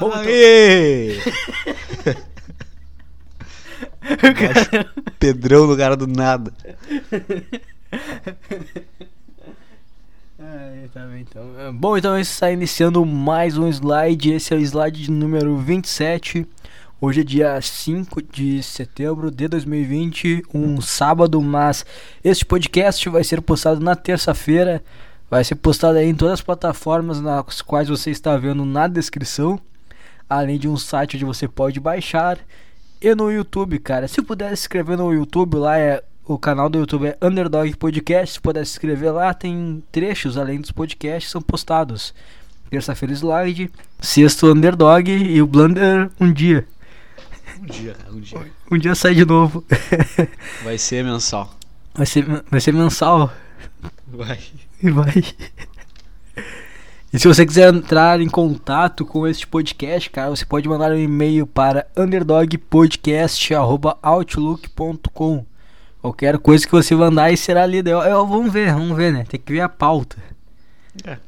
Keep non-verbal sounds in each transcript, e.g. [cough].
Bom, então- Aê! Pedrão no cara do nada. Tá bem, então. Bom, então gente está iniciando mais um slide. Esse é o slide de número 27. Hoje é dia 5 de setembro de 2020, um sábado, mas este podcast vai ser postado na terça-feira. Vai ser postado aí em todas as plataformas nas quais você está vendo na descrição. Além de um site onde você pode baixar. E no YouTube, cara. Se puder se inscrever no YouTube, lá é o canal do YouTube é Underdog Podcast. Se puder se inscrever lá, tem trechos além dos podcasts são postados. Terça-feira slide, sexto Underdog e o Blunder um dia. Um dia, um dia. [laughs] Um dia sai de novo. [laughs] Vai ser mensal. Vai ser, vai ser mensal. Vai. Vai. E se você quiser entrar em contato com este podcast, cara, você pode mandar um e-mail para underdogpodcast.outlook.com. Qualquer coisa que você mandar aí será lida. Eu, eu- vamos ver, vamos ver, né? Tem que ver a pauta. É.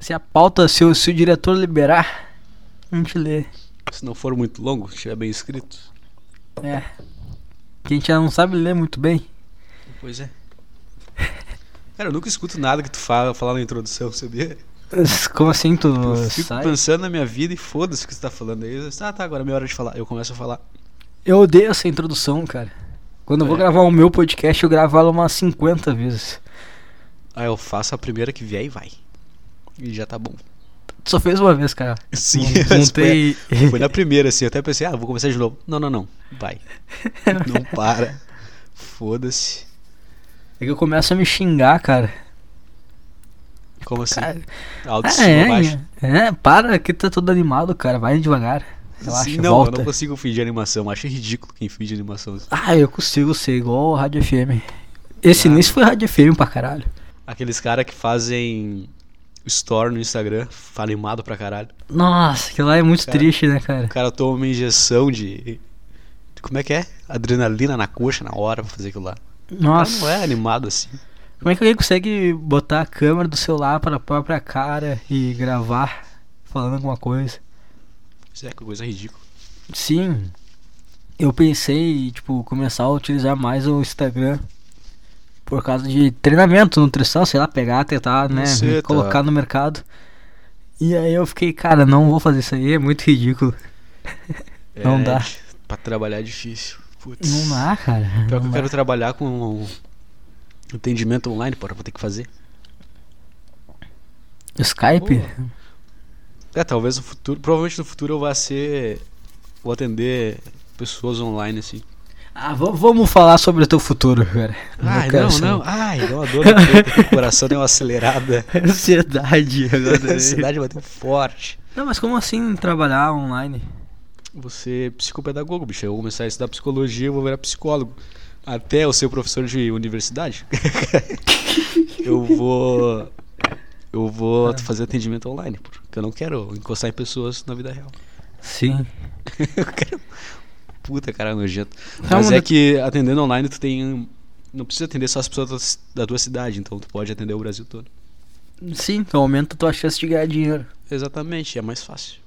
Se a pauta, se o, se o diretor liberar, a gente lê. Se não for muito longo, se estiver bem escrito. É. Que a gente já não sabe ler muito bem. Pois é. Cara, eu nunca escuto nada que tu fala, falar na introdução, sabia? Como assim tu Eu fico sai? pensando na minha vida e foda-se o que você tá falando aí. Ah, tá, agora é minha hora de falar. Eu começo a falar. Eu odeio essa introdução, cara. Quando eu vou É. gravar o meu podcast, eu gravo ela umas 50 vezes. Aí eu faço a primeira que vier e vai. E já tá bom. Tu só fez uma vez, cara. Sim, [laughs] tem- foi, foi na primeira, assim. Eu até pensei, ah, vou começar de novo. Não, não, não. Vai. [laughs] Não para. Foda-se. É que eu começo a me xingar, cara. Como assim? Cara, A Ah, autoestima baixa. é, é, para que tá todo animado, cara. Vai devagar. Relaxa, Sim, não, volta. eu não consigo fingir animação. Acho ridículo quem finge animação. Ah, eu consigo ser igual o Rádio FM. Esse Ah. início foi Rádio FM pra caralho. Aqueles caras que fazem store no Instagram, animado pra caralho. Nossa, aquilo lá é muito Cara, triste, né, cara? O cara toma uma injeção de. Como é que é? Adrenalina na coxa na hora pra fazer aquilo lá. O cara Nossa. não é animado assim. Como é que alguém consegue botar a câmera do celular para a própria cara e gravar falando alguma coisa? Isso é que coisa ridícula. Sim. Eu pensei, tipo, começar a utilizar mais o Instagram por causa de treinamento, nutrição, sei lá, pegar, tentar, né, Você tá- colocar no mercado. E aí eu fiquei, cara, não vou fazer isso aí, é muito ridículo. [laughs] Não É, dá. di- Pra trabalhar é difícil. Putz. Não dá, cara. Pior que não eu dá. quero trabalhar com atendimento online, porra, vou ter que fazer. Skype? É, talvez no futuro, provavelmente no futuro eu vá ser. Vou atender pessoas online assim. Ah, va- vamos falar sobre o teu futuro, cara. Ai, quero não, saber. não. Ai, deu uma dor no peito, [laughs] o coração deu uma acelerada. [laughs] Ansiedade agora. [laughs] Ansiedade bateu forte. Não, mas como assim trabalhar online? Você é psicopedagogo, bicho. Eu vou começar a estudar psicologia, eu vou virar psicólogo. Até eu ser professor de universidade. [laughs] eu vou. Eu vou Ah. fazer atendimento online, porque eu não quero encostar em pessoas na vida real. Sim. [laughs] eu quero. Puta cara nojento. Mas é que atendendo online tu tem. Não precisa atender só as pessoas da tua cidade, então tu pode atender o Brasil todo. Sim, então aumenta a tua chance de ganhar dinheiro. Exatamente, é mais fácil.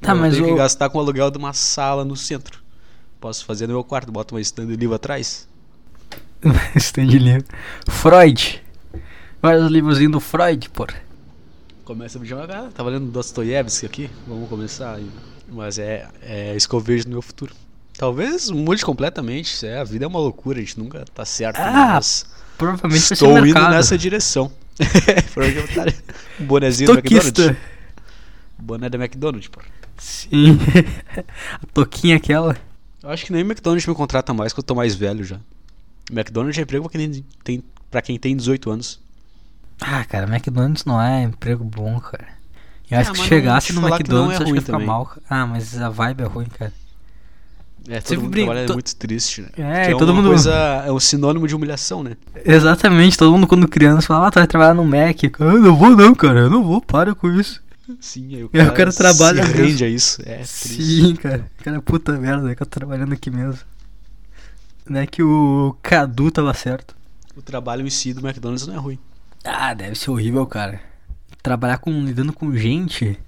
Tá, eu mas tenho o- que gastar com o aluguel de uma sala no centro. Posso fazer no meu quarto, boto uma estante de livro atrás. [laughs] Stand livro. Freud. Vários livrozinhos do Freud, porra. Começa a me devagar. Tava lendo Dostoiévski aqui. Vamos começar aí. Mas é, é isso que eu vejo no meu futuro. Talvez mude completamente. É, a vida é uma loucura, a gente nunca tá certo. Ah, mas Provavelmente vai estou ser indo mercado. nessa direção. [laughs] Provavelmente um bonezinho do. McDonald's. Boné da McDonald's, pô. Sim. [laughs] a toquinha aquela. Eu acho que nem o McDonald's me contrata mais, que eu tô mais velho já. McDonald's é emprego pra quem tem, pra quem tem 18 anos. Ah, cara, McDonald's não é emprego bom, cara. Eu acho Ah, que chegasse no não é McDonald's, acho que ia ficar mal. Ah, mas a vibe é ruim, cara. É, todo Sempre mundo brinca- trabalha to- muito triste, né? É, Que e todo mundo- coisa, é um sinônimo de humilhação, né? Exatamente, todo mundo quando criança falava, ah, tu vai trabalhar no Mac. Eu não vou não, cara, eu não vou, para com isso. Sim, aí o É, o cara trabalha se rende a isso. É. Sim, cara. Cara, puta merda, que eu tô trabalhando aqui mesmo. Não é que o Cadu tava certo. O trabalho em si do McDonald's não é ruim. Ah, deve ser horrível, cara. Trabalhar com lidando com gente.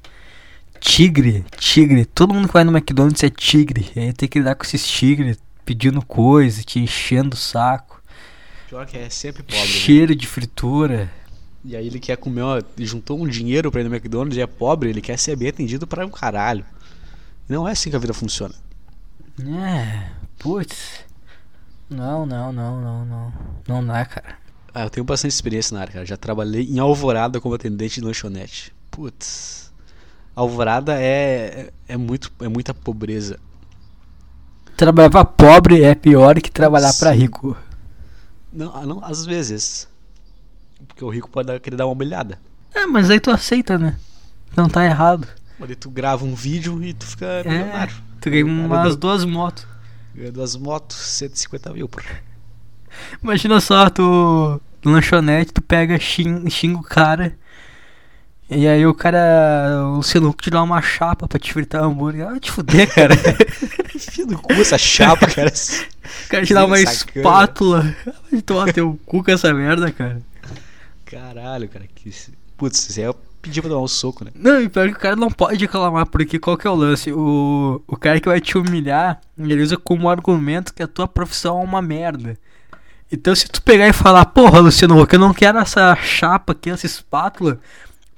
tigre, tigre. Todo mundo que vai no McDonald's é tigre. E aí tem que lidar com esses tigres pedindo coisa, te enchendo o saco. Pior que é sempre pobre. né? Cheiro de fritura. E aí ele quer comer, ó, juntou um dinheiro pra ir no McDonald's e é pobre, ele quer ser bem atendido para um caralho. Não é assim que a vida funciona. É, putz. Não, não, não, não, não. Não dá, cara. Ah, eu tenho bastante experiência na área, cara. Já trabalhei em Alvorada como atendente de lanchonete. Putz. Alvorada é, é, muito, é muita pobreza. Trabalhar pra pobre é pior que trabalhar pra Sim. rico. Não, ah, não, às vezes. Porque o rico pode dar- querer dar uma olhada. É, mas aí tu aceita, né? Não tá errado. Mas aí tu grava um vídeo e tu fica É, milionário. tu ganha umas duas motos. Ganha duas motos, 150 mil, porra. Imagina só, tu lanchonete, tu pega, xing- xinga o cara. E aí o cara, o Huck te dá uma chapa pra te fritar hambúrguer. Ah, te fuder, [laughs] cara. Enfia no cu essa chapa, cara. [laughs] o cara te dá uma Sacana. espátula. Vai tomar teu cu com essa merda, cara. Caralho, cara. Que... Putz, isso aí é pedir pra dar um soco, né? Não, e pior que o cara não pode reclamar, porque qual que é o lance? O, o cara que vai te humilhar, ele usa como argumento que a tua profissão é uma merda. Então se tu pegar e falar, porra, Luciano Huck, eu não quero essa chapa aqui, essa espátula,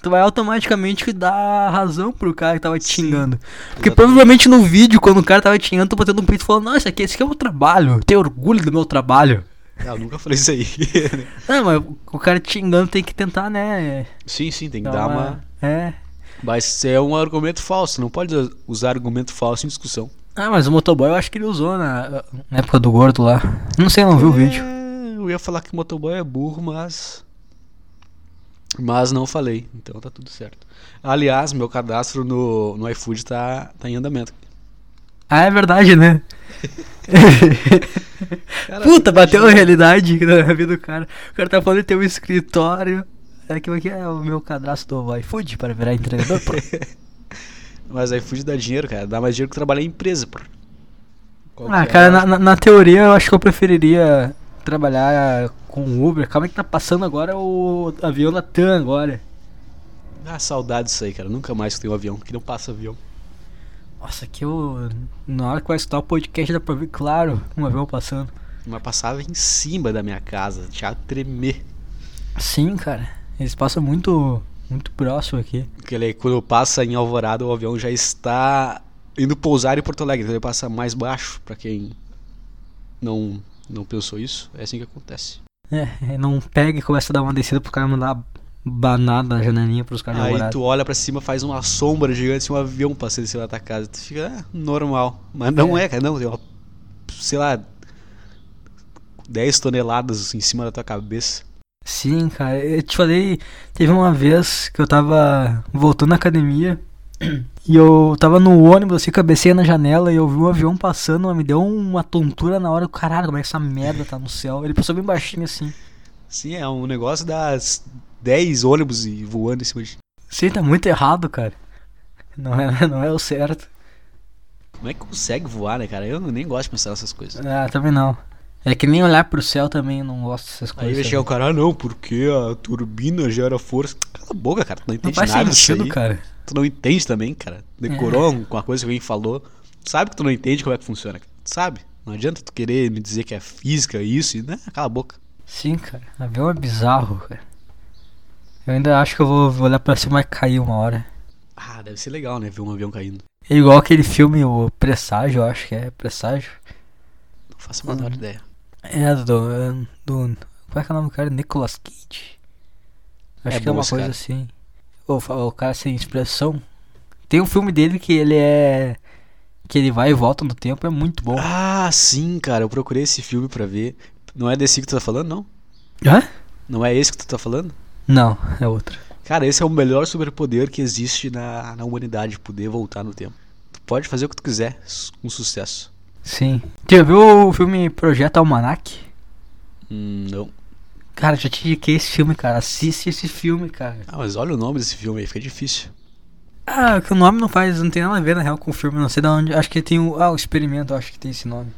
tu vai automaticamente dar razão pro cara que tava te Sim, xingando. Porque exatamente. provavelmente no vídeo, quando o cara tava te xingando, tu batendo um peito e falando, não, esse aqui, esse aqui é o meu trabalho, eu tenho orgulho do meu trabalho. [laughs] Ah, eu nunca falei isso aí. [laughs] Não, mas o cara te xingando tem que tentar, né? sim, sim, tem que dar dar uma. É. Mas é um argumento falso. Não pode usar argumento falso em discussão. Ah, mas o motoboy eu acho que ele usou na, na época do gordo lá. Não sei, não vi o vídeo. É, eu ia falar que o motoboy é burro, mas. Mas não falei, então tá tudo certo. Aliás, meu cadastro no, no iFood tá, tá em andamento. Ah, é verdade, né? [laughs] [laughs] Cara, Puta, bateu [laughs] a realidade na vida do cara. O cara tá falando de ter um escritório. É que aqui é o meu cadastro do iFood para virar entregador, pô. [laughs] Mas iFood dá dinheiro, cara. Dá mais dinheiro que trabalhar em empresa, pô. Qual Ah, é cara, na, na- na teoria eu acho que eu preferiria trabalhar com Uber. Calma que tá passando agora o avião da TAM agora. Ah, saudade disso aí, cara. Nunca mais tem um avião, que não passa avião. Nossa, aqui eu. Na hora que vai escutar o podcast dá pra ver, claro, um avião passando. Mas passava em cima da minha casa, a tremer. Sim, cara. Eles passam muito. Muito próximo aqui. Porque ele, quando passa em Alvorada, o avião já está indo pousar em Porto Alegre. Então ele passa mais baixo, pra quem não, não pensou isso. É assim que acontece. É, não pega e começa a dar uma descida pro cara mandar banada na janelinha pros caras Aí tu olha pra cima, faz uma sombra gigante, assim, um avião passando em cima da tua casa. Tu fica, ah, normal. Mas não é, cara, não. Tem uma, sei lá, 10 toneladas em cima da tua cabeça. Sim, cara. Eu te falei, teve uma vez que eu tava voltando na academia [clears throat] e eu tava no ônibus, assim, cabecei na janela e eu vi um avião passando, me deu uma tontura na hora. Caralho, como é que essa merda tá no céu? Ele passou bem baixinho assim. Sim, é um negócio das 10 ônibus e voando em cima de. Sim, tá muito errado, cara. Não é, [laughs] não é o certo. Como é que consegue voar, né, cara? Eu nem gosto de pensar nessas coisas. Ah, também não. É que nem olhar pro céu também, eu não gosto dessas Aí coisas. vai chegar o cara, ah, não, porque a turbina gera força. Cala a boca, cara. Tu não Não entende faz nada disso sentido, aí. cara. Tu não entende também, cara. Decorou com a coisa que alguém falou. Tu sabe que tu não entende como é que funciona. cara. Tu sabe. Não adianta tu querer me dizer que é física, isso e. Né? Cala a boca. Sim, cara. Avião é bizarro, cara. Eu ainda acho que eu vou vou olhar pra cima e cair uma hora. Ah, deve ser legal, né? Ver um avião caindo. É igual aquele filme, o Presságio, eu acho que é Presságio. Não faço a menor Uhum. ideia. É, do, do. Como é que é o nome do cara? Nicolas Cage. Acho É que é uma coisa cara. assim. O, o cara sem expressão. Tem um filme dele que ele é. Que ele vai e volta no tempo, é muito bom. Ah, sim, cara. Eu procurei esse filme pra ver. Não é desse que tu tá falando, não? Hã? Não é esse que tu tá falando? Não, é outro. Cara, esse é o melhor superpoder que existe na, na humanidade, poder voltar no tempo. Tu pode fazer o que tu quiser, com sucesso. Sim. Tu viu o filme Projeto Almanac? Hum, não. Cara, já te indiquei esse filme, cara. Assiste esse filme, cara. Ah, mas olha o nome desse filme aí, fica difícil. Ah, que o nome não faz, não tem nada a ver na real com o filme, não sei de onde. Acho que tem o. Ah, o experimento, acho que tem esse nome.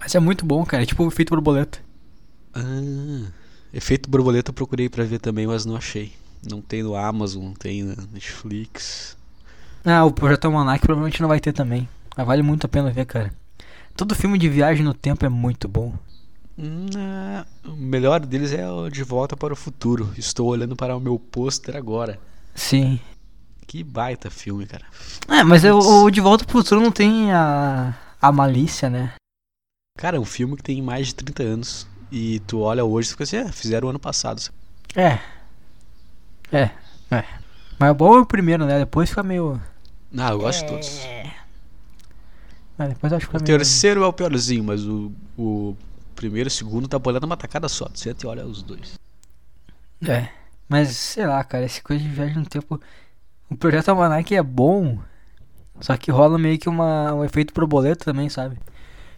Mas é muito bom, cara. É tipo o efeito borboleta. Ah, efeito borboleta eu procurei pra ver também, mas não achei. Não tem no Amazon, não tem na Netflix. Ah, o Projeto Almanac provavelmente não vai ter também. Mas vale muito a pena ver, cara. Todo filme de viagem no tempo é muito bom. Hum, é, o melhor deles é o De Volta para o Futuro. Estou olhando para o meu pôster agora. Sim. Que baita filme, cara. É, mas o De Volta pro Futuro não tem a, a malícia, né? Cara, é um filme que tem mais de 30 anos. E tu olha hoje e fica assim, é, fizeram ano passado. É. É, é. Mas o bom é o primeiro, né? Depois fica meio. Ah, eu gosto de todos. É, depois acho que O meio. terceiro é o piorzinho, mas o, o primeiro e o segundo tá bolando uma tacada só. Tu senta e olha os dois. É. Mas sei lá, cara, esse coisa de viagem no tempo. O projeto Almanac é bom. Só que rola meio que uma, um efeito borboleta também, sabe?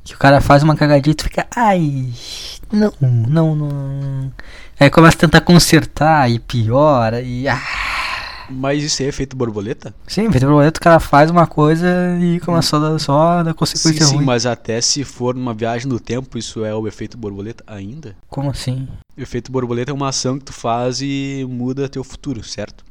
Que o cara faz uma cagadinha e tu fica. Ai. Não, não, não. Aí começa a tentar consertar e piora e. Ah. Mas isso aí é efeito borboleta? Sim, efeito borboleta, o cara faz uma coisa e começa a dar só da Sim, consequência sim, ruim. mas até se for numa viagem no tempo, isso é o efeito borboleta ainda? Como assim? O efeito borboleta é uma ação que tu faz e muda teu futuro, certo?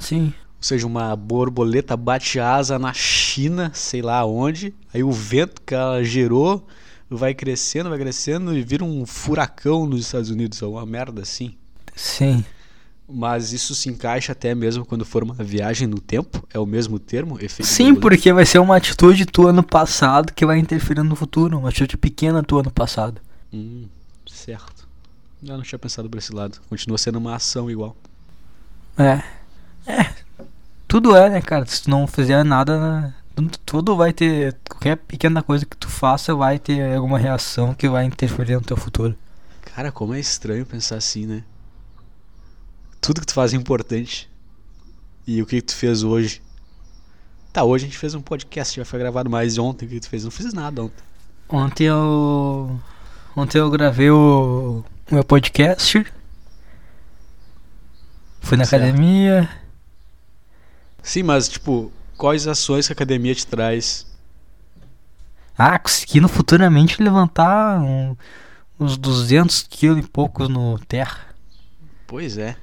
Sim. Ou seja, uma borboleta bate asa na China, sei lá onde, aí o vento que ela gerou vai crescendo, vai crescendo e vira um furacão nos Estados Unidos, é uma merda assim. Sim. Mas isso se encaixa até mesmo quando for uma viagem no tempo? É o mesmo termo? Efeito Sim, porque vai ser uma atitude tua no passado que vai interferir no futuro. Uma atitude pequena tua no passado. Hum, certo. Eu não tinha pensado por esse lado. Continua sendo uma ação igual. É. É. Tudo é, né, cara? Se tu não fizer nada, tudo- vai ter. Qualquer pequena coisa que tu faça vai ter alguma reação que vai interferir no teu futuro. Cara, como é estranho pensar assim, né? Tudo que tu faz é importante. E o que, que tu fez hoje? Tá, hoje a gente fez um podcast, já foi gravado mais ontem. O que tu fez? Não fiz nada ontem. Ontem eu. Ontem eu gravei o, o meu podcast. Fui na Certo. academia. Sim, mas tipo, quais ações que a academia te traz? Ah, conseguindo futuramente levantar um- uns 200 quilos e poucos no terra. Pois é.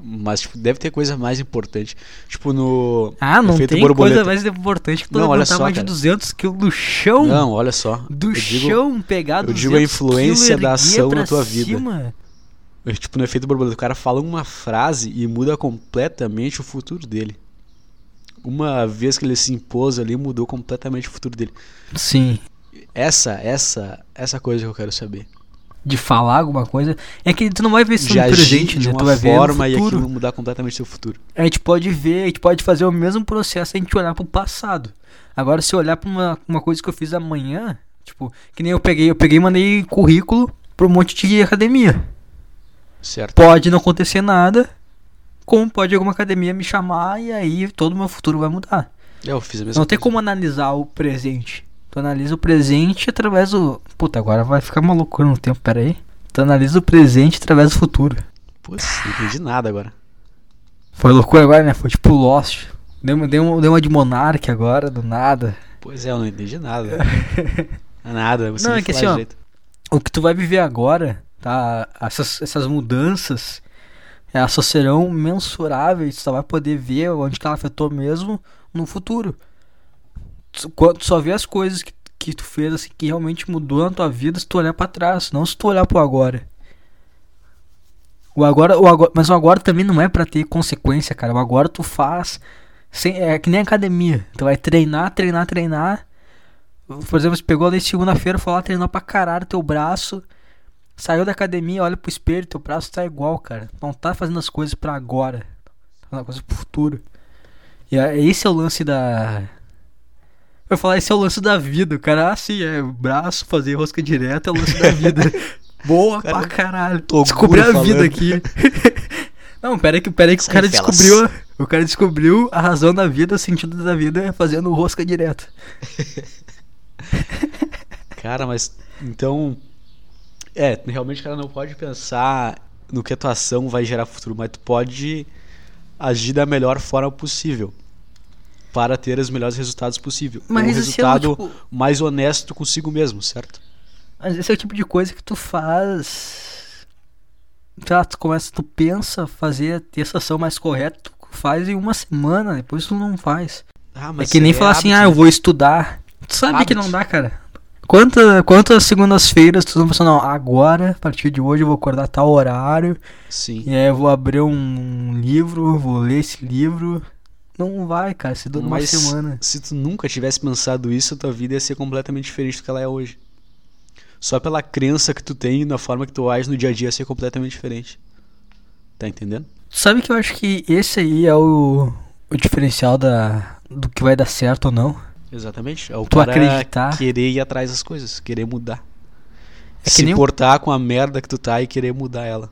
Mas tipo, deve ter coisa mais importante. Tipo, no. Ah, não tem borboleta. coisa mais importante que tu Não, olha levantar só, mais cara. de 200 quilos do chão. Não, olha só. do eu digo- chão, pegar eu 200 digo a influência da ação na tua vida. cima. Tipo, no efeito borboleta, o cara fala uma frase e muda completamente o futuro dele. Uma vez que ele se impôs ali, mudou completamente o futuro dele. Sim. Essa, essa, essa coisa que eu quero saber. De falar alguma coisa. É que tu não vai ver isso no presente, de né? Tu vai ver forma no e futuro. aquilo mudar completamente seu futuro. A gente pode ver, a gente pode fazer o mesmo processo a gente olhar pro passado. Agora, se olhar pra uma, uma coisa que eu fiz amanhã, tipo, que nem eu peguei, eu peguei e mandei currículo pra um monte de academia. Certo? Pode não acontecer nada, como pode alguma academia me chamar e aí todo o meu futuro vai mudar. É, eu fiz a mesma Não tem coisa. como analisar o presente. Tu analisa o presente através do. Puta, agora vai ficar uma loucura no tempo, pera aí. Tu analisa o presente através do futuro. Putz, não entendi nada agora. Foi loucura agora, né? Foi tipo Lost. Deu, uma- deu, uma- deu uma de Monark agora, do nada. Pois é, eu não entendi nada. [laughs] nada, você Não, é que assim, ó. O que tu vai viver agora, tá? Essas, essas mudanças, elas só serão mensuráveis. Só vai poder ver onde que ela afetou mesmo no futuro. Tu, quando só vê as coisas que, que tu fez assim, que realmente mudou na tua vida se tu olhar pra trás, não se tu olhar pro agora. O agora, o agora, mas o agora também não é pra ter consequência, cara. O agora tu faz sem, é que nem academia. Tu vai treinar, treinar, treinar. Por exemplo, você pegou ali segunda-feira, foi lá, treinou pra caralho teu braço. Saiu da academia, olha pro espelho, teu braço tá igual, cara. Não tá fazendo as coisas pra agora. Tá fazendo as coisas pro futuro. E é- esse é o lance da. Eu ia falar, esse é o lance da vida. O cara, ah, sim, é braço, fazer rosca direta é o lance da vida. [laughs] Boa Cara, pra caralho. Descobri a vida falando. aqui. [laughs] Não, pera aí que, pera aí que o Sai, cara felas. descobriu. O cara descobriu a razão da vida, o sentido da vida é fazendo rosca direta. [laughs] Cara, mas então. É, realmente o cara não pode pensar no que a tua ação vai gerar futuro, mas tu pode agir da melhor forma possível para ter os melhores resultados possível. Mas um é resultado tipo- mais honesto consigo mesmo, certo? Mas esse é o tipo de coisa que tu faz. Tá, tu começa, tu pensa fazer ter essa ação mais correta, tu faz em uma semana, depois tu não faz. Ah, É que nem falar assim, ah, eu vou estudar. Tu sabe que Hábito. não dá, cara. Quanta, quantas segundas-feiras tu não pensou, não, agora, a partir de hoje eu vou acordar tal horário, Sim. e aí eu vou abrir um livro, vou ler esse livro. Não vai, cara, se dura uma semana. se tu nunca tivesse pensado isso, a tua vida ia ser completamente diferente do que ela é hoje. Só pela crença que tu tem na forma que tu age no dia a dia ia ser completamente diferente. Tá entendendo? Sabe que eu acho que esse aí é o, o diferencial da, do que vai dar certo ou não? Exatamente. É o Tu cara acreditar. querer ir atrás das coisas, querer mudar. É Se o- importar com a merda que tu tá e querer mudar ela.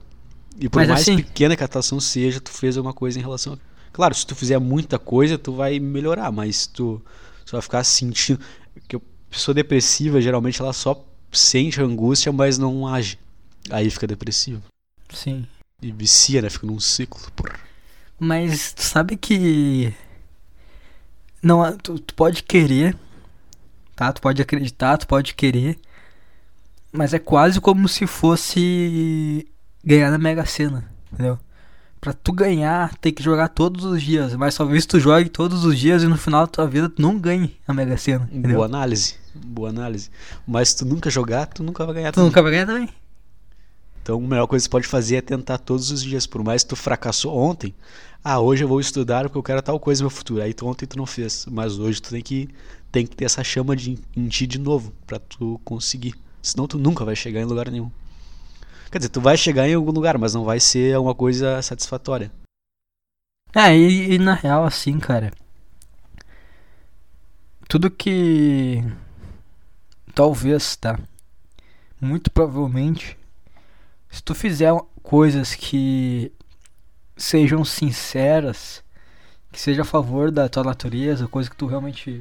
E por Mas mais assim- pequena que a atuação seja, tu fez alguma coisa em relação a... Claro, se tu fizer muita coisa, tu vai melhorar, mas tu só vai ficar sentindo... Porque a pessoa depressiva, geralmente, ela só sente angústia, mas não age. Aí fica depressivo. Sim. E vicia, né? Fica num ciclo. Porra. Mas tu sabe que. Não, há- tu, tu pode querer, tá? Tu pode acreditar, tu pode querer. Mas é quase como se fosse ganhar na Mega Sena, entendeu? Pra tu ganhar, tem que jogar todos os dias. Mas talvez tu jogue todos os dias e no final da tua vida tu não ganhe a Mega Sena, entendeu? Boa análise. Boa análise. Mas se tu nunca jogar, tu nunca vai ganhar Tu também. nunca vai ganhar também. Então, a melhor coisa que você pode fazer é tentar todos os dias. Por mais que tu fracassou ontem, ah, hoje eu vou estudar porque eu quero tal coisa no meu futuro. Aí tu, ontem tu não fez, mas hoje tu tem que, tem que ter essa chama de, em ti de novo pra tu conseguir. Senão tu nunca vai chegar em lugar nenhum. Quer dizer, tu vai chegar em algum lugar, mas não vai ser uma coisa satisfatória. É, e, e na real, assim, cara. Tudo que. Talvez, tá? Muito provavelmente. Se tu fizer coisas que sejam sinceras, que seja a favor da tua natureza, coisa que tu realmente.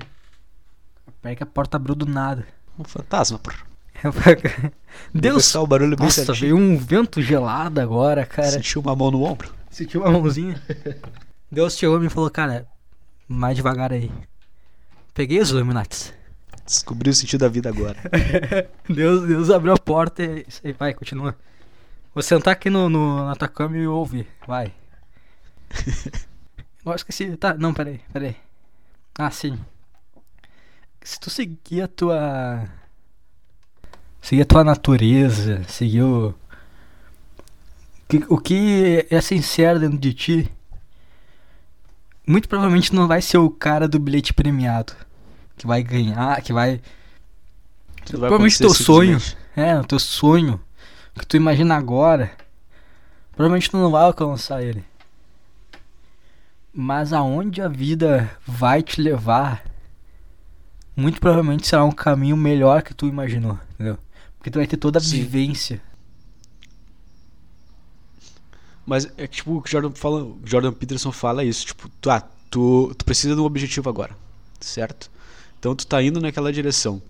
Pega a porta abriu do nada. Um fantasma, porra. Deus! O barulho bem Nossa, certinho. veio um vento gelado agora, cara. Sentiu uma mão no ombro. Sentiu uma mãozinha. [laughs] Deus chegou e me falou, cara, mais devagar aí. Peguei os Illuminatis. Descobriu o sentido da vida agora. [laughs] Deus, Deus abriu a porta e isso aí, vai, continua. Vou sentar aqui no, no, na tua cama e ouvir, vai. [laughs] Eu esqueci, tá, não, peraí, peraí. Ah, sim. Se tu seguir a tua. Seguir a tua natureza, seguir o. que- O que é sincero dentro de ti. Muito provavelmente não vai ser o cara do bilhete premiado. Que vai ganhar, que vai. Vai Provavelmente teu sonho. É, o teu sonho. O que tu imagina agora. Provavelmente tu não vai alcançar ele. Mas aonde a vida vai te levar, muito provavelmente será um caminho melhor que tu imaginou, entendeu? Porque tu vai ter toda a Sim. vivência. Mas é tipo, o que o Jordan, fala, o Jordan Peterson fala é isso, tipo, tu, ah, tu, tu precisa de um objetivo agora, certo? Então tu tá indo naquela direção.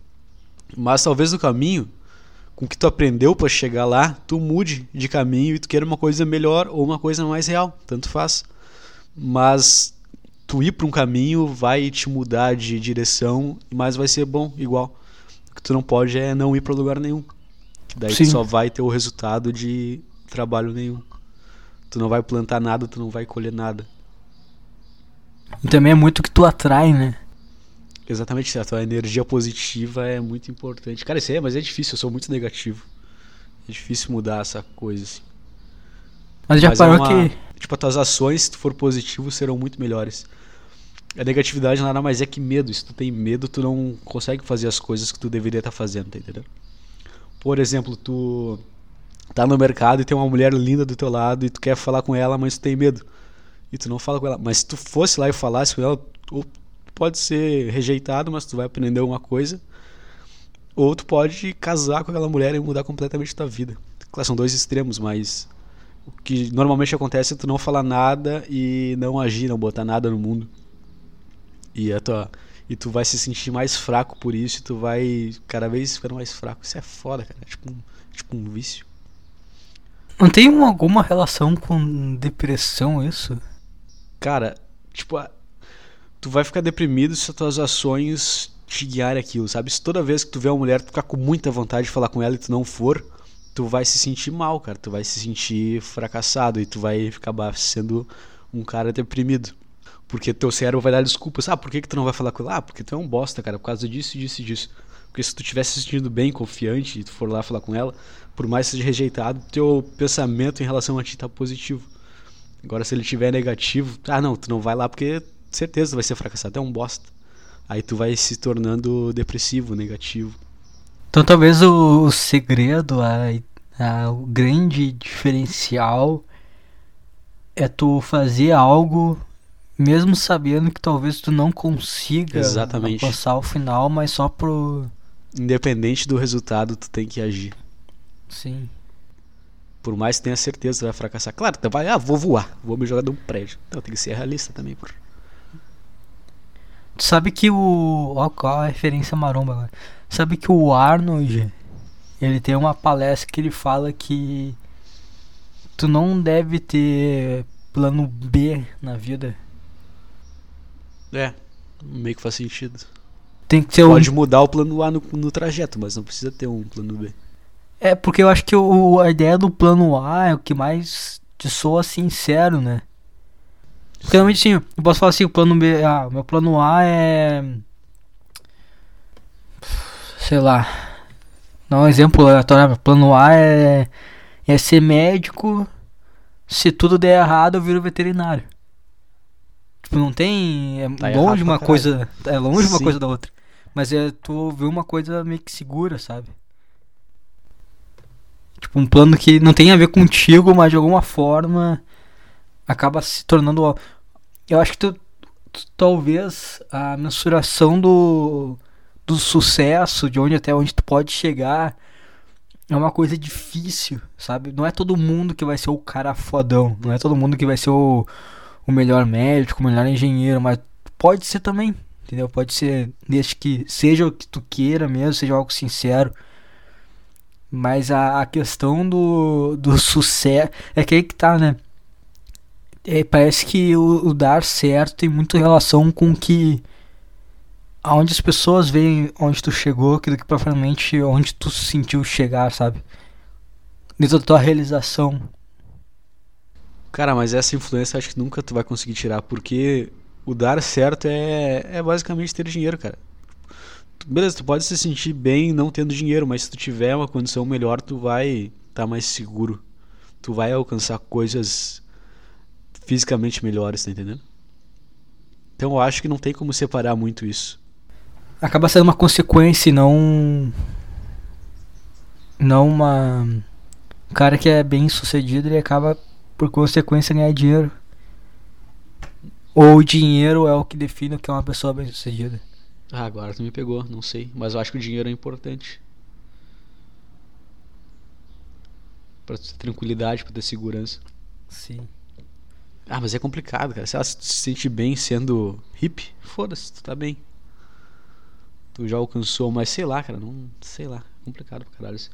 Mas talvez no caminho, com o que tu aprendeu pra chegar lá, tu mude de caminho e tu queira uma coisa melhor ou uma coisa mais real, tanto faz. Mas tu ir pra um caminho vai te mudar de direção, mas vai ser bom igual. O que tu não pode é não ir pra lugar nenhum. Daí tu só vai ter o resultado de trabalho nenhum. Tu não vai plantar nada, tu não vai colher nada. E também é muito o que tu atrai, né? Exatamente, a tua energia positiva é muito importante. Cara, isso é- mas é difícil, eu sou muito negativo. É difícil mudar essa coisa, assim. Mas já Mas é parou uma- que. Tipo, as tuas ações, se tu for positivo, serão muito melhores. A negatividade nada mais é que medo. Se tu tem medo, tu não consegue fazer as coisas que tu deveria estar fazendo, tá entendendo? Por exemplo, tu tá no mercado e tem uma mulher linda do teu lado e tu quer falar com ela, mas tu tem medo. E tu não fala com ela. Mas se tu fosse lá e falasse com ela, ou pode ser rejeitado, mas tu vai aprender alguma coisa. Ou tu pode casar com aquela mulher e mudar completamente tua vida. Claro, são dois extremos, mas o que normalmente acontece é tu não falar nada e não agir, não botar nada no mundo. E a tua e tu vai se sentir mais fraco por isso, e tu vai cada vez ficando mais fraco. Isso é foda, cara. É tipo um, tipo um vício. Não tem uma- alguma relação com depressão isso? Cara, tipo, tu vai ficar deprimido se as tuas ações te guiarem aquilo, sabe? Se toda vez que tu vê uma mulher, tu ficar com muita vontade de falar com ela e tu não for, tu vai se sentir mal, cara. Tu vai se sentir fracassado e tu vai acabar sendo um cara deprimido. Porque teu cérebro vai dar desculpas. Ah, por que, que tu não vai falar com ele? Ah, porque tu é um bosta, cara, por causa disso, disso e disso. Porque se tu tivesse se sentindo bem, confiante, e tu for lá falar com ela, por mais que seja rejeitado, teu pensamento em relação a ti tá positivo. Agora, se ele tiver negativo, ah, não, tu não vai lá porque certeza tu vai ser fracassado, é um bosta. Aí tu vai se tornando depressivo, negativo. Então, talvez o, o segredo, a, a, o grande diferencial é tu fazer algo mesmo sabendo que talvez tu não consiga Exatamente. alcançar o final, mas só pro. Independente do resultado, tu tem que agir. Sim. Por mais que tenha certeza que vai fracassar. Claro, tu vai, ah, vou voar, vou me jogar de um prédio. Então tem que ser realista também, por. Tu sabe que o. Ó, qual a referência maromba agora? Sabe que o Arnold, ele tem uma palestra que ele fala que tu não deve ter plano B na vida. É, meio que faz sentido. Tem que ter Pode um. mudar o plano A no, no trajeto, mas não precisa ter um plano B. É, porque eu acho que o, a ideia do plano A é o que mais te soa sincero, né? Porque realmente sim, eu posso falar assim, o plano B. Ah, meu plano A é. Sei lá. Dá um exemplo aleatório. Plano A é. É ser médico. Se tudo der errado, eu viro veterinário. Tipo, não tem. É Tá longe uma coisa. É longe uma Sim. coisa da outra. Mas é tu ver uma coisa meio que segura, sabe? Tipo, um plano que não tem a ver contigo, mas de alguma forma acaba se tornando. Eu acho que tu, tu- talvez a mensuração do, do sucesso, de onde até onde tu pode chegar, é uma coisa difícil, sabe? Não é todo mundo que vai ser o cara fodão, não é todo mundo que vai ser o, o melhor médico, o melhor engenheiro, mas pode ser também, entendeu? Pode ser, desde que seja o que tu queira mesmo, seja algo sincero. Mas a, a questão do, do sucesso. É que aí que tá, né? É, parece que o, o dar certo tem muito relação com que. Aonde as pessoas veem onde tu chegou, do que propriamente onde tu se sentiu chegar, sabe? Dentro da tua realização. Cara, mas essa influência acho que nunca tu vai conseguir tirar, porque o dar certo é, é basicamente ter dinheiro, cara. Beleza, tu pode se sentir bem não tendo dinheiro, mas se tu tiver uma condição melhor, tu vai estar mais seguro. Tu vai alcançar coisas fisicamente melhores, tá entendendo? Então eu acho que não tem como separar muito isso. Acaba sendo uma consequência e não. Não uma. Um cara que é bem sucedido ele acaba, por consequência, ganhar dinheiro. Ou o dinheiro é o que define o que é uma pessoa bem sucedida. Ah, agora tu me pegou, não sei. Mas eu acho que o dinheiro é importante. Pra ter tranquilidade, pra ter segurança. Sim. Ah, mas é complicado, cara. Se ela se sente bem sendo hippie, foda-se, tu tá bem. Tu já alcançou, mas sei lá, cara, não. Sei lá. Complicado pra caralho. isso.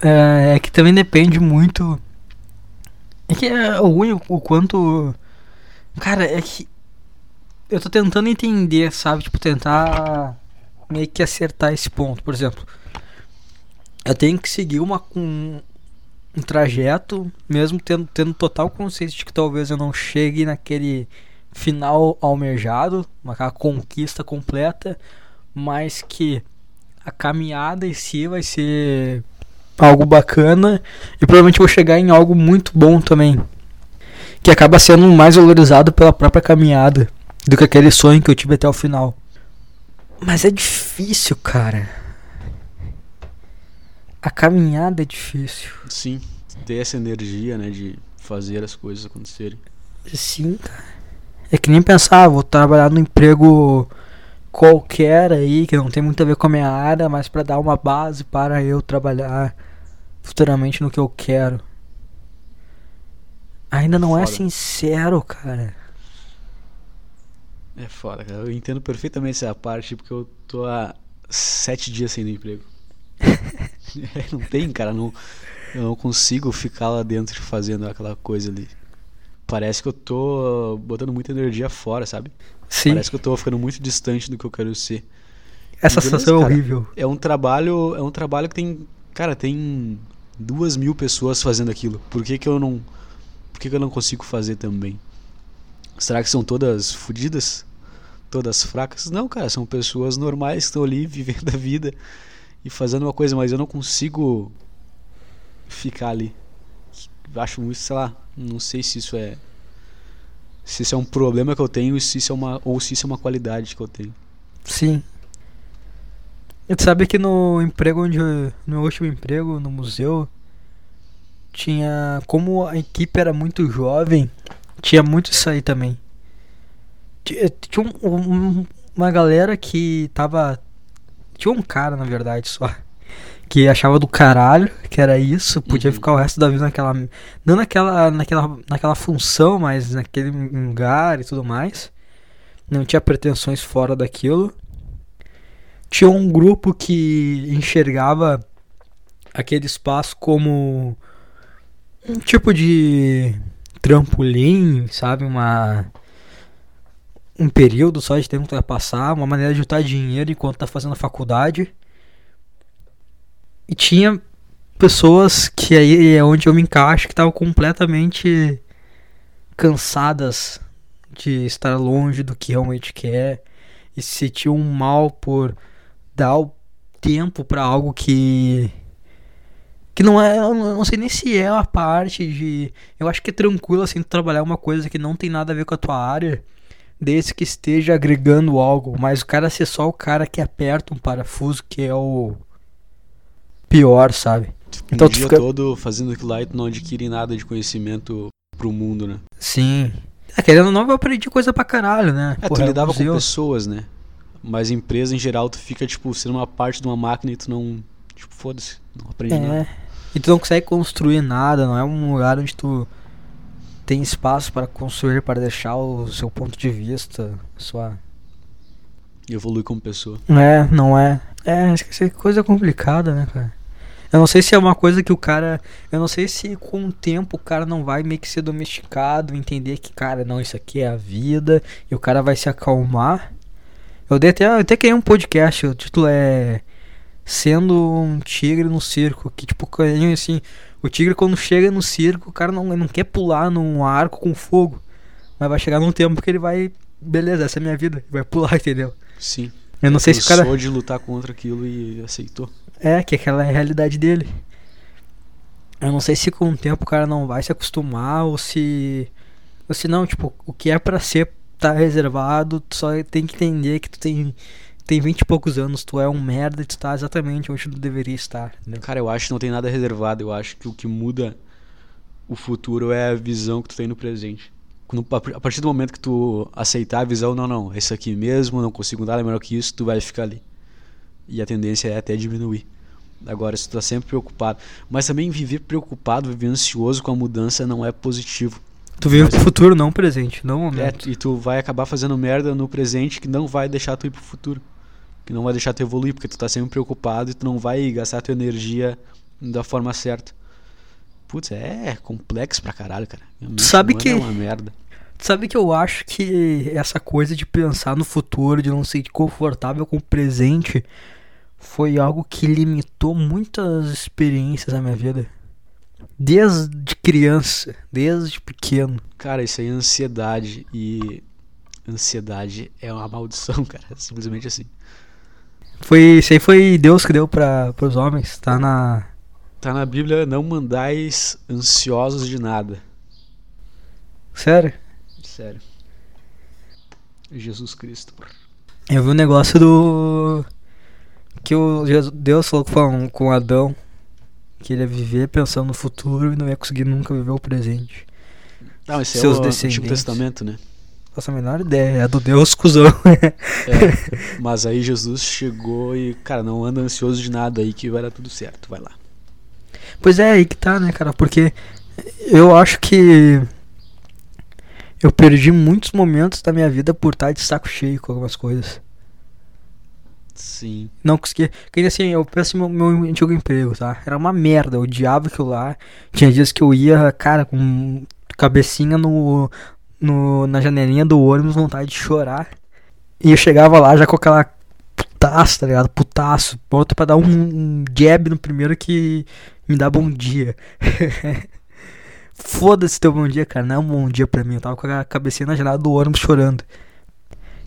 É, é que também depende muito. É que é ruim o, quanto. Cara, é que. Eu tô tentando entender, sabe? Tipo, tentar meio que acertar esse ponto. Por exemplo, eu tenho que seguir uma, um, um trajeto, mesmo tendo, tendo total consciência de que talvez eu não chegue naquele final almejado, uma aquela conquista completa, mas que a caminhada em si vai ser algo bacana e provavelmente vou chegar em algo muito bom também. Que acaba sendo mais valorizado pela própria caminhada do que aquele sonho que eu tive até o final. Mas é difícil, cara. A caminhada é difícil. Sim, ter essa energia, né, de fazer as coisas acontecerem. Sim, cara. É que nem pensar, ah, vou trabalhar no emprego qualquer aí, que não tem muito a ver com a minha área, mas para dar uma base para eu trabalhar futuramente no que eu quero. Ainda não é Foda. sincero, cara. É foda, cara. Eu entendo perfeitamente essa parte, porque eu tô há sete dias sem emprego. [laughs] [laughs] É, não tem, cara. Não, eu não consigo ficar lá dentro fazendo aquela coisa ali. Parece que eu tô botando muita energia fora, sabe? Sim, Parece que eu tô ficando muito distante do que eu quero ser. essa beleza, sensação é cara. horrível. É um trabalho, é um trabalho que tem, cara, tem duas mil pessoas fazendo aquilo. Por que que eu não Por que, que eu não consigo fazer também? Será que são todas fodidas? Todas fracas? Não, cara, são pessoas normais que estão ali [laughs] vivendo a vida e fazendo uma coisa, mas eu não consigo ficar ali. Acho muito, sei lá, não sei se isso é se isso é um problema que eu tenho se isso é uma, ou se isso é uma qualidade que eu tenho. Sim. E tu sabe que no emprego onde. No último emprego, no museu, tinha. Como a equipe era muito jovem, tinha muito isso aí também. Ti- Tinha um- um- uma galera que tava. Tinha um cara, na verdade, só. Que achava do caralho, que era isso, podia Uhum. ficar o resto da vida naquela. Não naquela, naquela, naquela função, mas naquele lugar e tudo mais. Não tinha pretensões fora daquilo. Tinha um grupo que enxergava aquele espaço como um tipo de trampolim, sabe? Uma um período só de tempo que tu vai passar, uma maneira de juntar dinheiro enquanto tá fazendo a faculdade. E tinha pessoas que aí é onde eu me encaixo que estavam completamente cansadas de estar longe do que realmente quer e se sentiam mal por dar o tempo pra algo que que não é, eu não sei nem se é a parte de, eu acho que é tranquilo assim trabalhar uma coisa que não tem nada a ver com a tua área, desde que esteja agregando algo, mas o cara ser só o cara que aperta um parafuso que é o pior, sabe? Tipo, Então um tu dia fica- todo fazendo aquilo lá e tu não adquire nada de conhecimento pro mundo, né? Sim. É, querendo ou não, eu aprendi coisa pra caralho, né? É, Porra, tu lidava com pessoas, né? Mas empresa em geral tu fica, tipo, sendo uma parte de uma máquina e tu não. Tipo, foda-se, não aprende nada. É. E tu não consegue construir nada, não é um lugar onde tu tem espaço para construir, para deixar o seu ponto de vista, sua. E evolui como pessoa. É, não é. É, isso é coisa complicada, né, cara? Eu não sei se é uma coisa que o cara. Eu não sei se com o tempo o cara não vai meio que ser domesticado, entender que, cara, não, isso aqui é a vida, e o cara vai se acalmar. Eu dei até, eu até criei um podcast, o título é Sendo um tigre no circo. Que tipo, assim, o tigre quando chega no circo, o cara não, não quer pular num arco com fogo. Mas vai chegar num tempo que ele vai. Beleza, essa é a minha vida. Vai pular, [laughs] entendeu? Sim. Eu não sei se o cara. De lutar contra aquilo e aceitou. É, que aquela é a realidade dele. Eu não sei se com o tempo o cara não vai se acostumar ou se. Ou se não, tipo, o que é pra ser tá reservado, tu só tem que entender que tu tem. Tem 20 e poucos anos, tu é um merda tu tá exatamente onde tu deveria estar. Entendeu? Cara, eu acho que não tem nada reservado. Eu acho que o que muda o futuro é a visão que tu tem no presente. A partir do momento que tu aceitar a visão, não, não, é isso aqui mesmo, não consigo nada melhor que isso, tu vai ficar ali. E a tendência é até diminuir. Agora, se tu tá sempre preocupado. Mas também viver preocupado, viver ansioso com a mudança não é positivo. Tu vive pro futuro, não o presente, não É, momento. e tu vai acabar fazendo merda no presente que não vai deixar tu ir pro futuro. Que não vai deixar tu evoluir, porque tu tá sempre preocupado e tu não vai gastar tua energia da forma certa. Putz, é complexo pra caralho, cara. Mente sabe que- É uma merda. Sabe que eu acho que essa coisa de pensar no futuro, de não ser confortável com o presente, foi algo que limitou muitas experiências na minha vida. Desde criança, desde pequeno. Cara, isso aí é ansiedade. E ansiedade é uma maldição, [laughs] cara. Simplesmente assim. Foi, isso aí foi Deus que deu para os homens, tá na Tá na Bíblia, não mandais ansiosos de nada. Sério? Sério. Jesus Cristo. Eu vi um negócio do que o Jesus- Deus falou com, com Adão que ele ia viver pensando no futuro e não ia conseguir nunca viver o presente. Não, esse Seus é o. Antigo Testamento, né? Faço a menor ideia, é do Deus cuzão. É, [laughs] mas aí Jesus chegou e, cara, não anda ansioso de nada aí que vai dar tudo certo, vai lá. Pois é, aí que tá, né, cara? Porque eu acho que eu perdi muitos momentos da minha vida por estar de saco cheio com algumas coisas. Sim. Não conseguia. Porque assim, eu penso no meu, meu antigo emprego, tá? Era uma merda, eu odiava aquilo lá. Tinha dias que eu ia, cara, com cabecinha no, no, na janelinha do ônibus, vontade de chorar. E eu chegava lá já com aquela putaço, tá ligado? Putaço. Pronto pra dar um, um jab no primeiro que me dá bom dia. [laughs] Foda-se teu bom dia, cara. Não é um bom dia pra mim. Eu tava com a cabecinha na janela do ônibus chorando.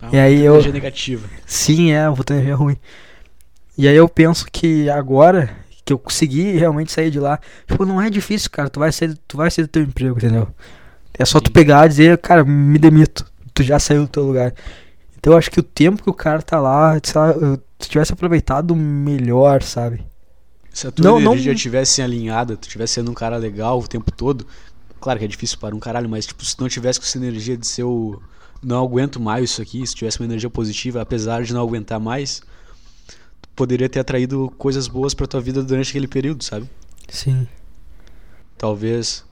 Ah, E aí eu- energia negativa. Sim, é, vou ter energia ruim. E aí eu penso que agora que eu consegui realmente sair de lá, tipo, não é difícil, cara. Tu vai sair, tu vai sair do teu emprego, entendeu? É só tu Sim. pegar e dizer, cara, me demito. Tu já saiu do teu lugar. Então eu acho que o tempo que o cara tá lá, sei lá, eu- se tivesse aproveitado melhor, sabe? Se a tua Não, não- energia tivesse alinhada, tu tivesse sendo um cara legal o tempo todo, claro que é difícil para um caralho, mas tipo, se não tivesse com essa energia de ser o não aguento mais isso aqui, se tivesse uma energia positiva, apesar de não aguentar mais, tu poderia ter atraído coisas boas pra tua vida durante aquele período, sabe? Sim. Talvez,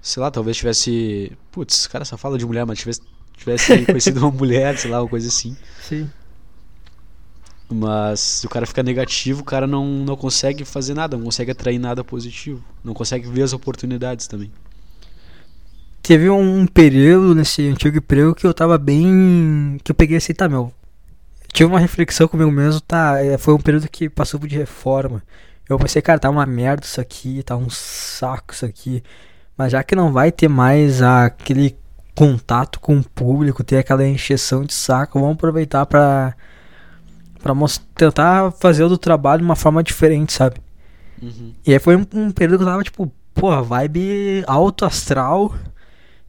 sei lá, talvez tivesse, putz, cara só fala de mulher, mas tivesse tivesse [laughs] conhecido uma mulher, sei lá, uma coisa assim. Sim. Mas se o cara fica negativo, o cara não, não consegue fazer nada, não consegue atrair nada positivo. Não consegue ver as oportunidades também. Teve um período nesse antigo emprego que eu tava bem. que eu peguei assim, tá, meu. Tive uma reflexão comigo mesmo, tá? é, Foi um período que passou de reforma. Eu pensei, cara, tá uma merda isso aqui, tá um saco isso aqui. Mas já que não vai ter mais aquele contato com o público, ter aquela encheção de saco, vamos aproveitar pra. Pra tentar fazer o do trabalho de uma forma diferente, sabe? E aí foi um, um período que eu tava, tipo, porra, vibe alto astral,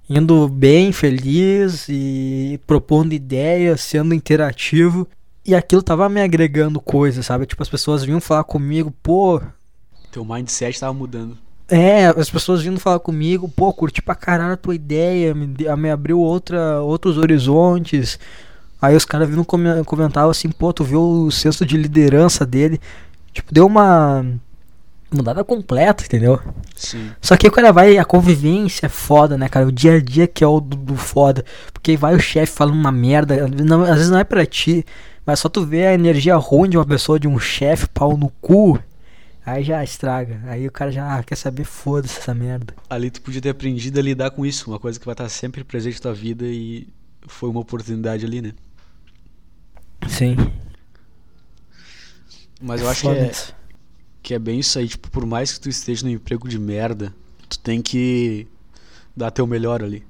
indo bem, feliz e propondo ideias, sendo interativo. E aquilo tava me agregando coisas, sabe? Tipo, as pessoas vinham falar comigo, pô. Teu mindset tava mudando. É, as pessoas vindo falar comigo, pô, curti pra caralho a tua ideia, me, me abriu outra, outros horizontes. Aí os caras vindo come- comentavam assim, pô, tu viu o senso de liderança dele. Tipo, deu uma mudada completa, entendeu? Sim. Só que aí o cara vai, a convivência é foda, né, cara? O dia a dia que é o do, do foda. Porque aí vai o chefe falando uma merda, não- às vezes não é pra ti, mas só tu vê a energia ruim de uma pessoa, de um chefe, pau no cu, aí já estraga. Aí o cara já ah, quer saber, foda-se essa merda. Ali tu podia ter aprendido a lidar com isso, uma coisa que vai estar sempre presente na tua vida e foi uma oportunidade ali, né? Sim. Mas eu acho que é, que é bem isso aí, tipo, por mais que tu esteja num emprego de merda, tu tem que dar teu melhor ali.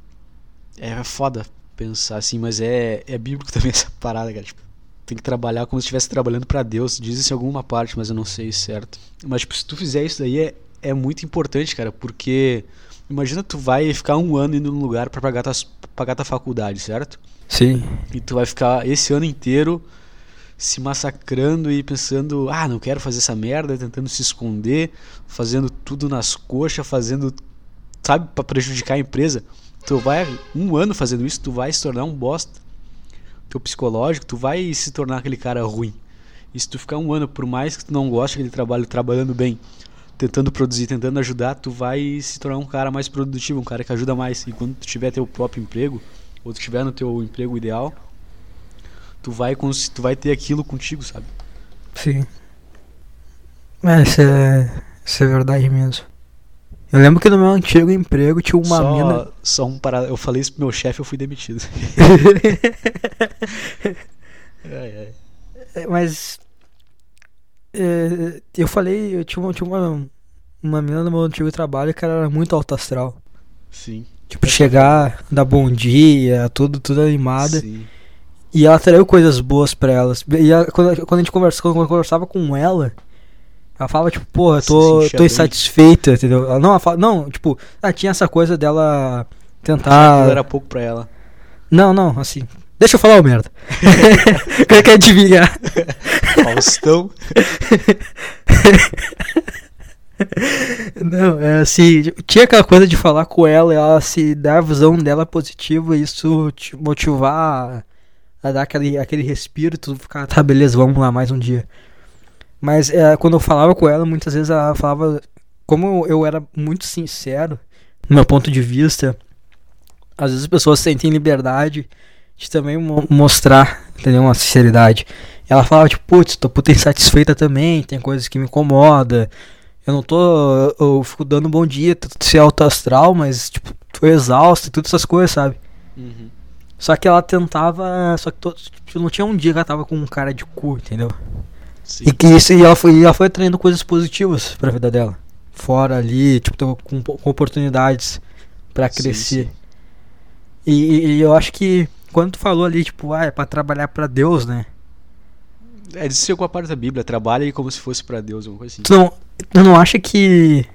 É foda pensar assim, mas é, é bíblico [laughs] também essa parada, cara. Tipo, tem que trabalhar como se estivesse trabalhando pra Deus. Diz isso em alguma parte, mas eu não sei certo. Mas, tipo, se tu fizer isso daí, é, é muito importante, cara, porque imagina tu vai ficar um ano indo num lugar pra pagar, tuas, pagar tua faculdade, certo? Sim. E tu vai ficar esse ano inteiro se massacrando e pensando, ah, não quero fazer essa merda, tentando se esconder, fazendo tudo nas coxas, fazendo, sabe, pra prejudicar a empresa. Tu vai um ano fazendo isso, tu vai se tornar um bosta. Teu psicológico, tu vai se tornar aquele cara ruim. E se tu ficar um ano, por mais que tu não goste daquele trabalho, trabalhando bem, tentando produzir, tentando ajudar, tu vai se tornar um cara mais produtivo, um cara que ajuda mais. E quando tu tiver teu próprio emprego, ou tu estiver no teu emprego ideal, tu vai, tu vai ter aquilo contigo, sabe? Sim. É, isso é, isso é verdade mesmo. Eu lembro que no meu antigo emprego tinha uma só, mina. só um para Eu falei isso pro meu chefe, eu fui demitido. [laughs] Ai, ai. É, Mas. é, eu falei, eu tinha, uma, tinha uma, uma menina no meu antigo trabalho que ela era muito alto astral. Sim. Tipo, chegar, dar bom dia, tudo, tudo animada. Sim. E ela atraiu coisas boas pra elas. E ela- quando, quando a gente conversa, quando eu conversava com ela, ela falava, tipo, porra, tô, tô insatisfeita, entendeu? Ela, não, ela fala, não, tipo, ah, tinha essa coisa dela Aquilo tentar. era pouco pra ela. Não, não, assim. Deixa eu falar o merda. [laughs] Quer que adivinhar? Faustão. [laughs] Não, é assim, tinha aquela coisa de falar com ela, ela se dar a visão dela positiva, isso te motivar a, dar aquele, aquele respiro, tu ficar, tá, beleza, vamos lá mais um dia. Mas é, quando eu falava com ela, muitas vezes ela falava, como eu era muito sincero, no meu ponto de vista, às vezes as pessoas sentem liberdade de também mo- mostrar, entendeu? Uma sinceridade. Ela falava, tipo, putz, tô puta insatisfeita também, tem coisas que me incomodam. Eu não tô. Eu, eu fico dando bom dia, ser alto astral, mas, tipo, tô exausto e todas essas coisas, sabe? Uhum. Só que ela tentava. Só que to, tipo, não tinha um dia que ela tava com um cara de cu, entendeu? Sim. E que isso, e ela foi, ela foi atraindo coisas positivas pra vida dela. fora ali, tipo, tô com, com oportunidades pra Sim, crescer. sim. E, e- e eu acho que quando tu falou ali, tipo, ah, é pra trabalhar pra Deus, né? É, diz com a parte da Bíblia, trabalha como se fosse pra Deus, alguma coisa assim. Tu não, tu não acha que.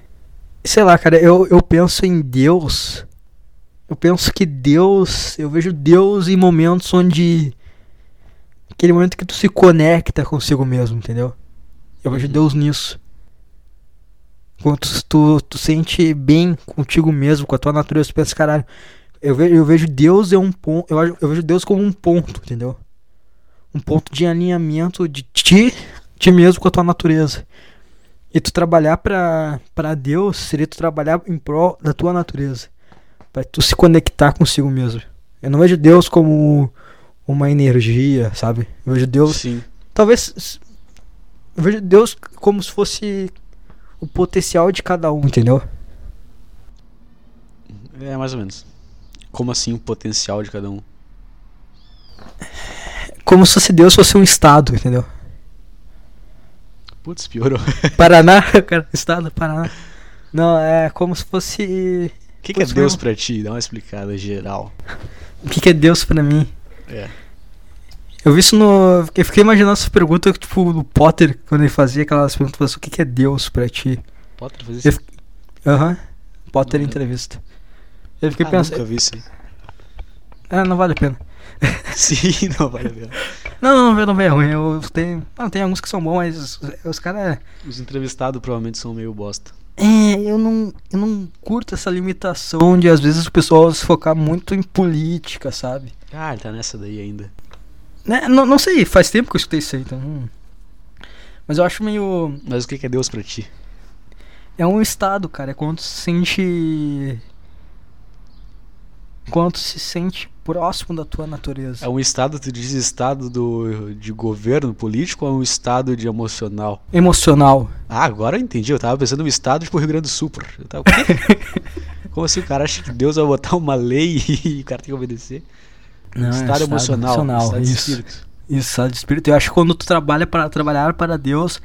Sei lá, cara, eu, eu penso em Deus. Eu penso que Deus. Eu vejo Deus em momentos onde. Aquele momento que tu se conecta consigo mesmo, entendeu? Eu vejo Uhum. Deus nisso. Quando tu, tu, tu sente bem contigo mesmo, com a tua natureza, tu pensa, caralho. Eu vejo, eu vejo Deus é um ponto. Eu, eu vejo Deus como um ponto, entendeu? Um ponto de alinhamento de ti, ti mesmo com a tua natureza. E tu trabalhar pra, pra Deus seria tu trabalhar em prol da tua natureza. Pra tu se conectar consigo mesmo. Eu não vejo Deus como uma energia, sabe? Eu vejo Deus. Sim. Talvez. Eu vejo Deus como se fosse o potencial de cada um, entendeu? É, mais ou menos. Como assim o potencial de cada um? Como se fosse Deus fosse um estado, entendeu? Putz, piorou. [laughs] Paraná, [laughs] cara, estado do Paraná. Não, é como se fosse. O que, que é Deus pra ti? Dá uma explicada geral. O que, que é Deus pra mim? É. Eu vi isso no. Eu fiquei imaginando essa pergunta, tipo, o Potter, quando ele fazia aquelas perguntas, o que, que é Deus pra ti? Potter Eu isso? Aham. Potter Não, entrevista. Eu fiquei Ah, pensando. nunca vi isso aí. Ah, não vale a pena. [laughs] Sim, não vale a pena. Não, não, não, não é ruim. Eu tenho. Não, tem alguns que são bons, mas os, os caras. Os entrevistados provavelmente são meio bosta. É, eu não, eu não curto essa limitação de às vezes o pessoal se focar muito em política, sabe? Ah, ele tá nessa daí ainda. Né? Não, não sei, faz tempo que eu escutei isso aí, então. hum. Mas eu acho meio. Mas o que, é Deus pra ti? É um estado, cara. É quando se sente. Quando tu se sente próximo da tua natureza. É um estado, tu diz estado do, de governo político ou é um estado de emocional? Emocional. Ah, agora eu entendi. Eu tava pensando no estado tipo Rio Grande do Sul. Eu tava? [laughs] Como assim o cara acha que Deus vai botar uma lei [laughs] e o cara tem que obedecer? Não, é estado emocional, estado de isso. espírito. Isso, estado de espírito. Eu acho que quando tu trabalha para trabalhar para Deus,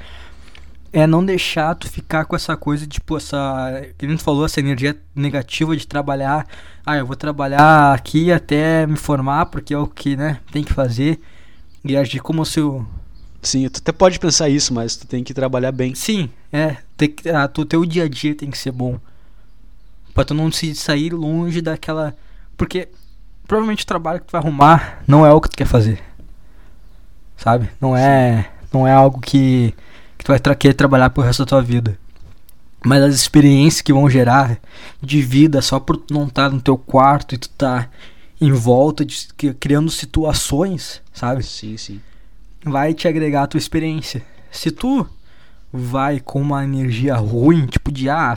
é não deixar tu ficar com essa coisa, tipo, essa. Tu falou, essa energia negativa de trabalhar. Ah, eu vou trabalhar aqui até me formar, porque é o que, né, tem que fazer. E agir como se eu. Sim, tu até pode pensar isso, mas tu tem que trabalhar bem. Sim, é. Tem que, ah, tu, teu dia a dia tem que ser bom. Pra tu não se sair longe daquela. Porque provavelmente o trabalho que tu vai arrumar não é o que tu quer fazer. Sabe? Não é. Não é algo que, que tu vai tra querer trabalhar pro resto da tua vida. Mas as experiências que vão gerar de vida só por tu não estar no teu quarto e tu tá em volta de criando situações, sabe? Sim, sim. vai te agregar a tua experiência. Se tu vai com uma energia ruim, tipo de ah,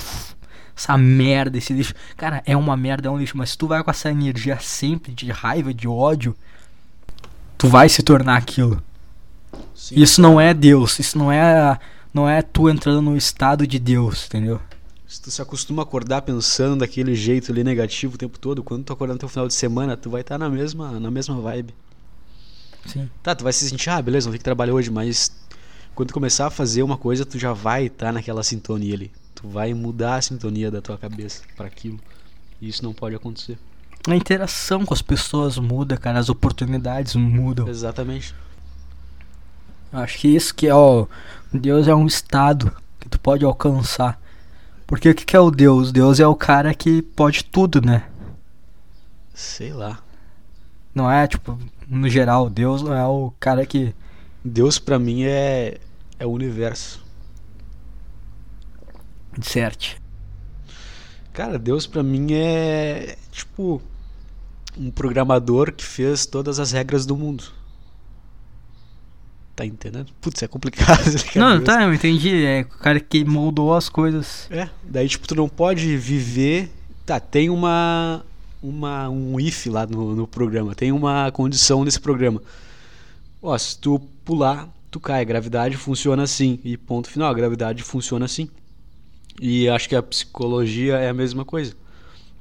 essa merda, esse lixo, cara, é uma merda, é um lixo, mas se tu vai com essa energia sempre de raiva, de ódio, tu vai se tornar aquilo. Sim. Isso não é Deus, isso não é não é tu entrando no estado de Deus, entendeu? Se tu se acostuma a acordar pensando daquele jeito ali negativo o tempo todo, quando tu acordar no teu final de semana, tu vai estar na mesma, na mesma vibe. Sim. Tá, tu vai se sentir, ah, beleza, não tem que trabalhar hoje, mas quando tu começar a fazer uma coisa, tu já vai estar naquela sintonia ali. Tu vai mudar a sintonia da tua cabeça para aquilo. E isso não pode acontecer. A interação com as pessoas muda, cara, as oportunidades mudam. Exatamente. Acho que isso que é o Deus é um estado que tu pode alcançar. Porque o que que é o Deus? Deus é o cara que pode tudo, né? Sei lá. Não é tipo, no geral, Deus não é o cara que Deus pra mim é é o universo. disserte. Cara, Deus pra mim é tipo um programador que fez todas as regras do mundo. Tá entendendo? Putz, é complicado. [laughs] explicar Não, tá, eu entendi. É o cara que moldou as coisas. É, daí tipo, tu não pode viver. Tá, tem uma. uma um if lá no, no programa, tem uma condição nesse programa. Ó, se tu pular, tu cai. A gravidade funciona assim. E ponto final, a gravidade funciona assim. E acho que a psicologia é a mesma coisa.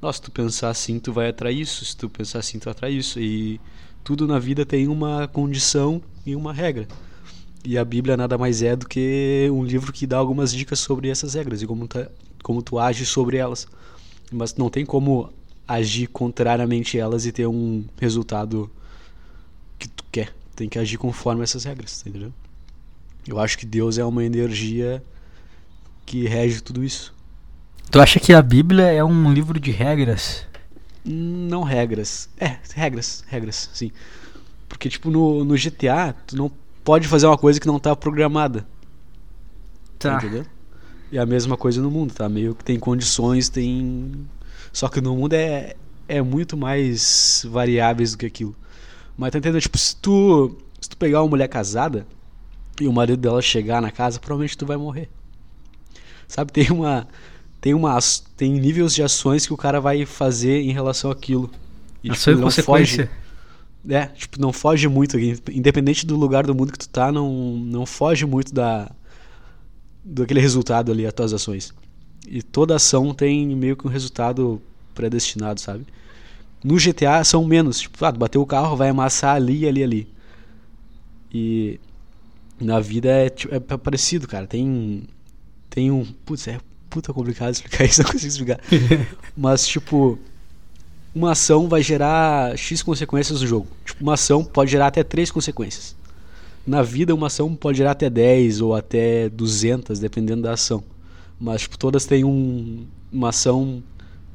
Nossa, se tu pensar assim, tu vai atrair isso. Se tu pensar assim, tu atrai isso. E tudo na vida tem uma condição e uma regra. E a Bíblia nada mais é do que um livro que dá algumas dicas sobre essas regras e como, tá, como tu age sobre elas. Mas não tem como agir contrariamente a elas e ter um resultado que tu quer. Tem que agir conforme essas regras, tá entendeu? Eu acho que Deus é uma energia que rege tudo isso. Tu acha que a Bíblia é um livro de regras? Não regras. É, regras, regras, sim. Porque, tipo, no, no GTA, tu não pode fazer uma coisa que não tá programada. Tá. Entendeu? E a mesma coisa no mundo, tá? Meio que tem condições, tem. Só que no mundo é, é muito mais variáveis do que aquilo. Mas tá entendendo? Tipo, se tu, se tu pegar uma mulher casada e o marido dela chegar na casa, provavelmente tu vai morrer. Sabe, tem uma. Tem uma. Tem níveis de ações que o cara vai fazer em relação àquilo. E, Ação tipo, e consequência. Foge, é, tipo, não foge muito. Independente do lugar do mundo que tu tá, não, não foge muito da. daquele resultado ali, as tuas ações. E toda ação tem meio que um resultado predestinado, sabe? No GTA são menos. Tipo, ah, bateu o carro, vai amassar ali, ali, ali. E na vida é, tipo, é parecido, cara. Tem. Tem um. Putz, é puta complicado [laughs] explicar isso, não consigo explicar. [laughs] Mas, tipo. Uma ação vai gerar X consequências no jogo. Tipo, uma ação pode gerar até 3 consequências. Na vida, uma ação pode gerar até 10 ou até 200, dependendo da ação. Mas, tipo, todas têm um, uma ação.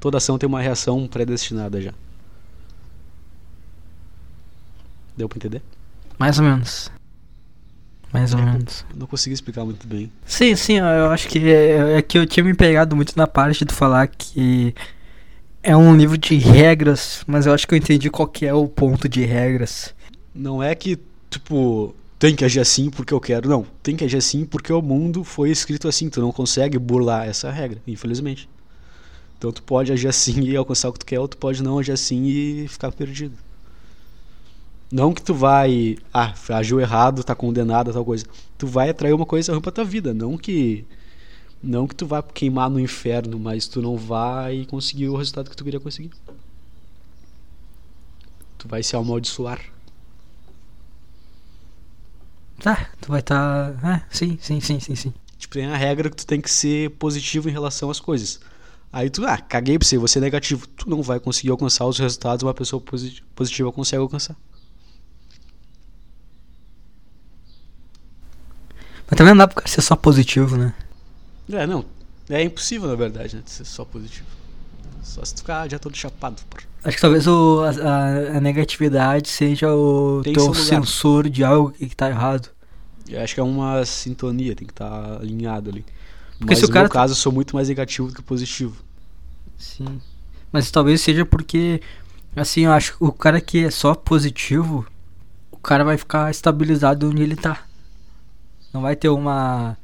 Toda ação tem uma reação predestinada já. Deu pra entender? Mais ou menos. Mais ou é, menos. [laughs] Não consegui explicar muito bem. Sim, sim, eu acho que é, é, que eu tinha me pegado muito na parte de falar que é um livro de regras, mas eu acho que eu entendi qual que é o ponto de regras. Não é que, tipo, tem que agir assim porque eu quero. Não, tem que agir assim porque o mundo foi escrito assim. Tu não consegue burlar essa regra, infelizmente. Então tu pode agir assim e alcançar o que tu quer, ou tu pode não agir assim e ficar perdido. Não que tu vai, ah, agiu errado, tá condenado a tal coisa. Tu vai atrair uma coisa ruim pra tua vida, não que não que tu vá queimar no inferno, mas tu não vai conseguir o resultado que tu queria conseguir. Tu vai se amaldiçoar. Tá, tu vai estar, tá... é, sim, sim, sim, sim, sim. Tipo, tem a regra que tu tem que ser positivo em relação às coisas. Aí tu, ah, caguei pra você, você é negativo. Tu não vai conseguir alcançar os resultados uma pessoa positiva consegue alcançar. Mas também não dá pra ser só positivo, né? É, não. É impossível, na verdade, né? Ser só positivo. Só se tu ficar já todo chapado. Porra. Acho que talvez o, a, a, negatividade seja o tem teu sensor de algo que, tá errado. Eu acho que é uma sintonia, tem que estar tá alinhado ali. Porque Mas se o no cara meu tá caso, eu sou muito mais negativo do que positivo. Sim. Mas talvez seja porque, assim, eu acho que o cara que é só positivo, o cara vai ficar estabilizado onde ele tá. Não vai ter uma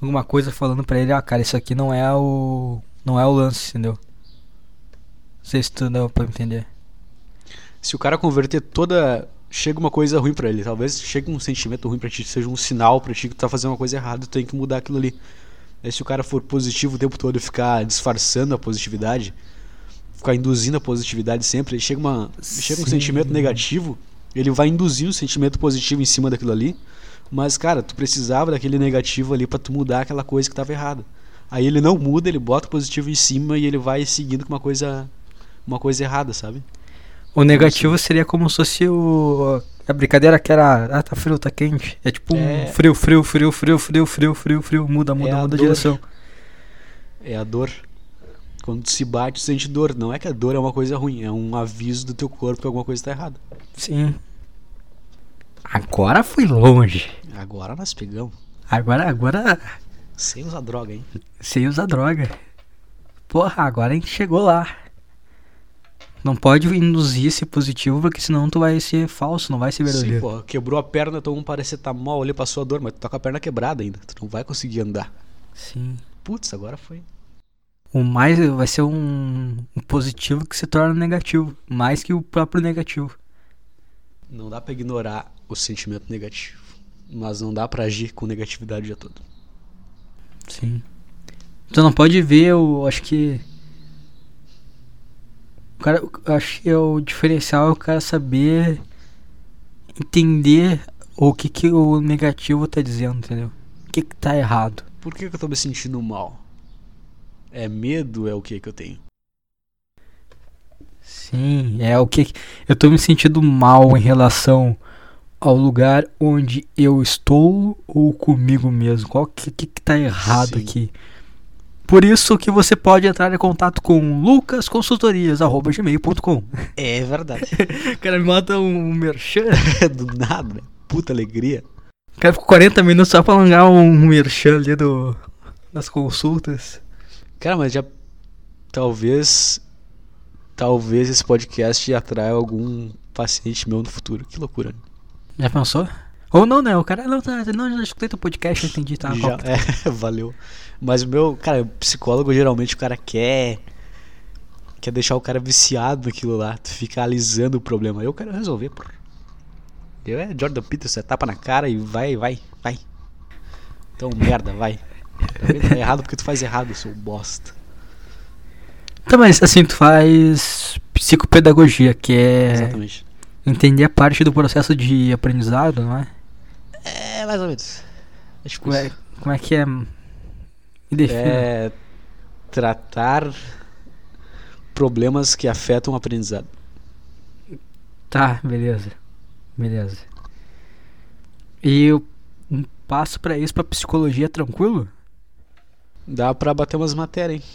alguma coisa falando para ele, ah, cara, isso aqui não é o não é o lance, entendeu? Não sei se tu deu pra entender. Se o cara converter toda chega uma coisa ruim para ele, talvez chegue um sentimento ruim para ti, seja um sinal para ti que tu tá fazendo uma coisa errada, tu tem que mudar aquilo ali. Aí se o cara for positivo o tempo todo e ficar disfarçando a positividade, ficar induzindo a positividade sempre, chega uma chega um sentimento negativo, ele vai induzir o sentimento positivo em cima daquilo ali mas, cara, tu precisava daquele negativo ali para tu mudar aquela coisa que estava errada. Aí ele não muda, ele bota o positivo em cima e ele vai seguindo com uma coisa, uma coisa errada, sabe? O negativo seria como se fosse o. A brincadeira que era. Ah, tá frio, tá quente. É tipo é... um frio, frio, frio, frio, frio, frio, frio, frio. Muda, é muda, é a muda a direção. É a dor. Quando se bate, tu sente dor. Não é que a dor é uma coisa ruim, é um aviso do teu corpo que alguma coisa tá errada. Sim. Agora foi longe. Agora nós pegamos. Agora, agora. Sem usar droga, hein? Sem usar droga. Porra, agora a gente chegou lá. Não pode induzir esse positivo, porque senão tu vai ser falso, não vai ser verdadeiro. Sim, porra. Quebrou a perna, tomou um paracetamol ali, passou a dor, mas tu tá com a perna quebrada ainda. Tu não vai conseguir andar. Sim. Putz, agora foi. O mais vai ser um, um positivo que se torna negativo. Mais que o próprio negativo. Não dá para ignorar o sentimento negativo, mas não dá para agir com negatividade o dia todo. Sim. Tu não pode ver, eu acho que o cara, eu acho que é o diferencial é o cara saber entender o que que o negativo tá dizendo, entendeu? O que que tá errado. Por que, que eu tô me sentindo mal? É medo, é o que que eu tenho? Sim, é o que. Eu tô me sentindo mal em relação ao lugar onde eu estou ou comigo mesmo. Qual que, que, que tá errado Sim. aqui? Por isso que você pode entrar em contato com lucasconsultorias.gmail.com É verdade. O [laughs] cara me manda um merchan. [laughs] Do nada, né? Puta alegria. O cara ficou 40 minutos só pra alongar um merchan ali do, das consultas. Cara, mas já. Talvez. Talvez esse podcast atraia algum paciente meu no futuro. Que loucura. né? Já pensou? Ou não, né? O cara não, tá, não já escutei teu podcast, eu entendi, tá? Já, [laughs] é, valeu. Mas o meu, cara, psicólogo geralmente o cara quer. Quer deixar o cara viciado naquilo lá. Tu fica alisando o problema. Eu quero resolver, pô. Eu é Jordan Peterson, é tapa na cara e vai, vai, vai. Então, merda, vai. Tá? Tá errado porque tu faz errado, seu bosta. Tá, mas assim, tu faz psicopedagogia, que é Exatamente. Entender a parte do processo de aprendizado, não é? É, mais ou menos. É tipo Como é, como é que é? Me defina. É tratar problemas que afetam o aprendizado. Tá, beleza. Beleza. E eu um passo pra isso pra psicologia tranquilo? Dá pra bater umas matérias, hein?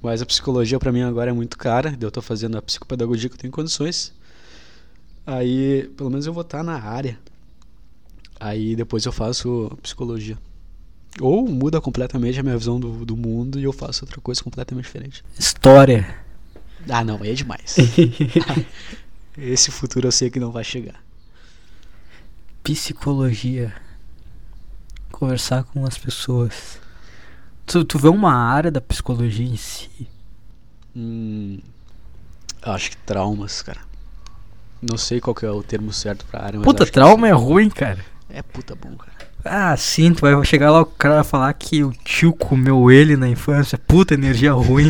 Mas a psicologia pra mim agora é muito cara. Eu tô fazendo a psicopedagogia que eu tenho condições. Aí, pelo menos eu vou estar na área. Aí depois eu faço psicologia. Ou muda completamente a minha visão do, do mundo e eu faço outra coisa completamente diferente. História. Ah, não, aí é demais. [laughs] Esse futuro eu sei que não vai chegar. Psicologia. Conversar com as pessoas. Tu, tu vê uma área da psicologia em si? Hum, acho que traumas, cara. Não sei qual que é o termo certo pra área, Puta, trauma é ruim, cara. é puta bom, cara. Ah, sim, tu vai chegar lá, o cara vai falar que o tio comeu ele na infância. Puta, energia ruim.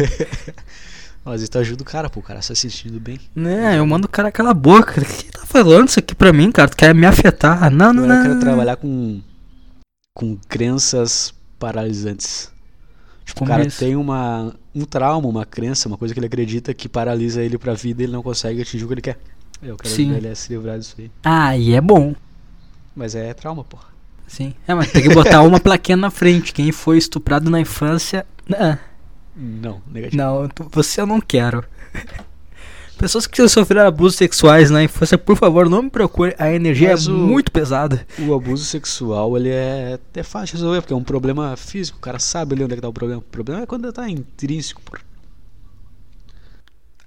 [laughs] Mas isso ajuda o cara, pô, o cara se sentindo bem. né, eu mando o cara calar a boca. O que tá falando isso aqui pra mim, cara? Tu quer me afetar? Não, não, Agora eu não. quero trabalhar com com crenças paralisantes. Tipo, o cara isso? tem uma um trauma, uma crença, uma coisa que ele acredita que paralisa ele pra vida e ele não consegue atingir o que ele quer. Eu quero Sim. ajudar ele a se livrar disso aí. Ah, e é bom. Mas é trauma, porra. Sim. É, mas tem que botar uma plaquinha na frente. Quem foi estuprado na infância. Não, Não, negativo. não você eu não quero. [laughs] Pessoas que sofreram abusos sexuais na infância, por favor, não me procure. A energia Mas é o- muito pesada. O abuso sexual, ele é, é fácil de resolver, porque é um problema físico, o cara sabe ali onde é que tá o problema. O problema é quando tá intrínseco, porra.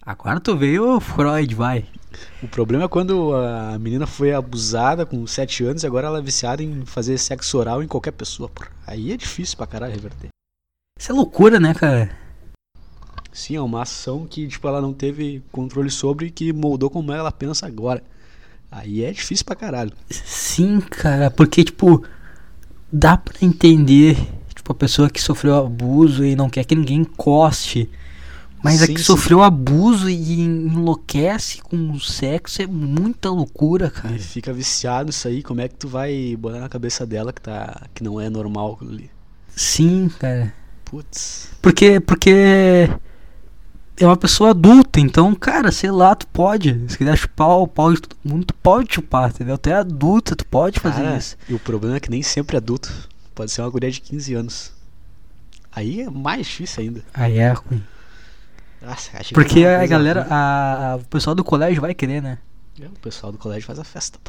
Agora tu veio, Freud, vai. O problema é quando a menina foi abusada com 7 anos e agora ela é viciada em fazer sexo oral em qualquer pessoa, porra. Aí é difícil pra caralho reverter. Isso é loucura, né, cara? Sim, é uma ação que, tipo, ela não teve controle sobre e que moldou como ela pensa agora. Aí é difícil pra caralho. Sim, cara, porque, tipo, dá pra entender, tipo, a pessoa que sofreu abuso e não quer que ninguém encoste. Mas a Sim, que sim. sofreu abuso e enlouquece com o sexo é muita loucura, cara. E fica viciado isso aí, como é que tu vai botar na cabeça dela que tá que não é normal aquilo ali? Sim, cara. Putz. Porque, porque é uma pessoa adulta, então, cara, sei lá, tu pode. Se quiser chupar o pau de todo mundo, tu pode chupar, entendeu? Tu é adulta, tu pode fazer Cara, isso. E o problema é que nem sempre é adulto. Pode ser uma guria de 15 anos. Aí é mais difícil ainda. Aí é ruim. Nossa, achei que Porque a galera, a, a- o pessoal do colégio vai querer, né? É, o pessoal do colégio faz a festa.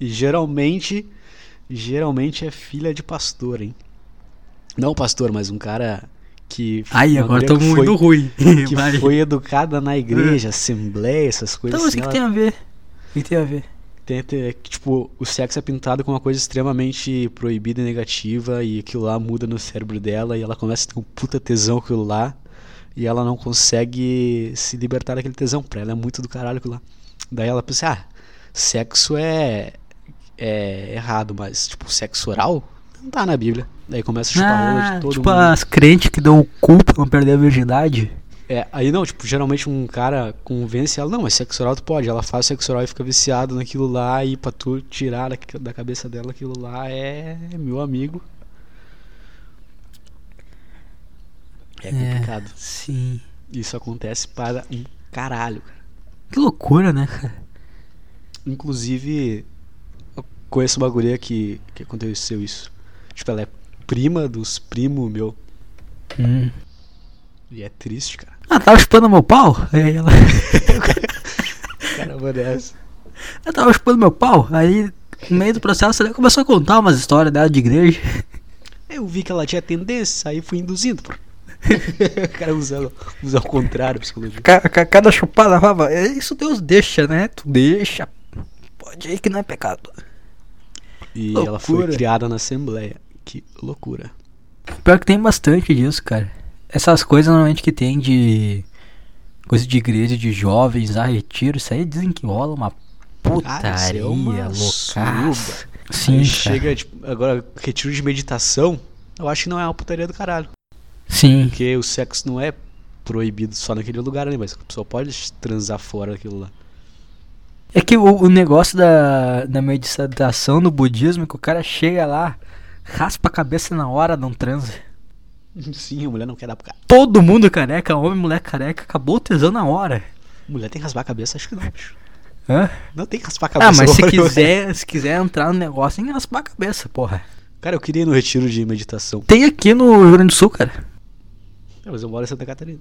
E geralmente, geralmente é filha de pastor, hein? Não pastor, mas um cara que. Aí, uma agora tô que muito foi, ruim. [laughs] Que [laughs] Vai. foi educada na igreja, assembleia, essas coisas Então, mas o assim. que, que ela- tem a ver? O que, que tem a ver? Tem, tem- que, tipo, o sexo é pintado como uma coisa extremamente proibida e negativa e aquilo lá muda no cérebro dela e ela começa a ter um puta tesão com aquilo lá e ela não consegue se libertar daquele tesão. Pra ela é muito do caralho lá. Daí ela pensa, ah, sexo é, é errado, mas, tipo, sexo oral não tá na Bíblia. Daí começa a chupar Ah, de todo tipo mundo. as crentes que dão o cu pra não perder a virgindade. É, aí não, tipo, geralmente um cara convence ela, não, mas sexo oral tu pode. Ela faz sexo oral e fica viciado naquilo lá, e pra tu tirar da, da cabeça dela aquilo lá é meu amigo. É complicado. Sim. Isso acontece para um caralho, cara. Que loucura, né, cara? Inclusive, eu conheço uma guria que, que aconteceu isso. Tipo, ela é prima dos primos meu. Hum. E é triste, cara. Ah, tava chupando meu pau? Aí ela. [laughs] Caramba, dessa. Ela tava chupando meu pau. Aí, no meio do processo, ela começou a contar umas histórias dela de igreja. Eu vi que ela tinha tendência, aí fui induzindo, pô. [laughs] o cara usa, usa ao contrário a psicologia. Ca- ca- Cada chupada falava, "É, isso Deus deixa, né? Tu deixa. Pode ir que não é pecado. E ela foi Loucura. criada na Assembleia. Que loucura. Pior que tem bastante disso, cara. Essas coisas normalmente que tem de. Coisa de igreja, de jovens, a retiro, isso aí dizem que rola uma putaria, isso é suruba. Sim, chega, tipo, agora, retiro de meditação, eu acho que não é uma putaria do caralho. Sim. Porque o sexo não é proibido só naquele lugar ali, mas a pessoa pode transar fora daquilo lá. É que o, o negócio da, da meditação no budismo é que o cara chega lá, raspa a cabeça na hora, não transa. [laughs] Sim, a mulher não quer dar pro cara. Todo mundo careca, homem, mulher careca, acabou o tesão na hora. Mulher tem que raspar a cabeça? Acho que não, bicho. Hã? Não tem que raspar a cabeça. Ah, mas se [laughs] quiser, se quiser entrar no negócio, tem que raspar a cabeça, porra. Cara, eu queria ir no retiro de meditação. Tem aqui no Rio Grande do Sul, cara. É, mas eu moro em Santa Catarina.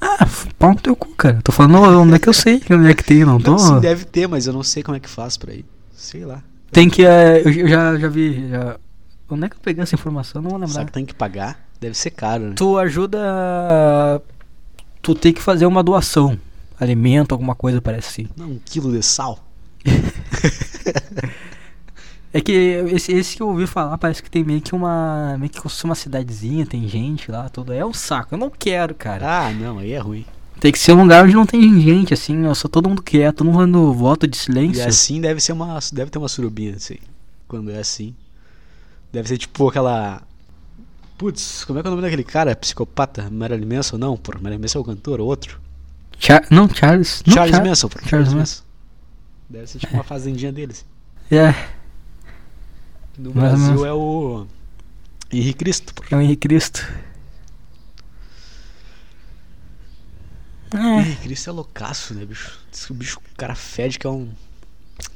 Ah, pau no teu cu, cara. Tô falando onde é que eu sei onde é que tem, não tô. Não, sim, deve ter, mas eu não sei como é que faz pra ir. Sei lá. Tem que. é, eu já, já vi. já- Onde é que eu peguei essa informação? Não vou lembrar. Será que tem que pagar? Deve ser caro, né? Tu ajuda. Tu tem que fazer uma doação. Alimento, alguma coisa, parece assim. Não, um quilo de sal. [laughs] É que esse, esse que eu ouvi falar parece que tem meio que uma. meio que uma cidadezinha, tem gente lá, tudo. É um saco, eu não quero, cara. Ah, não, aí é ruim. Tem que ser um lugar onde não tem gente, assim, ó, só todo mundo quieto, todo mundo dando voto de E silêncio. assim deve ser uma. Deve ter uma surubinha, assim. Quando é assim. Deve ser tipo aquela. Putz, como é que é o nome daquele cara? Psicopata? Marilyn Manson? Não, pô. Marilyn Manson é o cantor, ou outro. Char- não, Charles. Não, Charles Char- Manson, pô. Charles Manson. Deve ser tipo uma fazendinha deles. É, Ou Brasil é o. Henrique Cristo, pô. é o Henrique Cristo. É. Henrique Cristo é loucaço, né, bicho? Diz que o bicho, o cara fede que é um.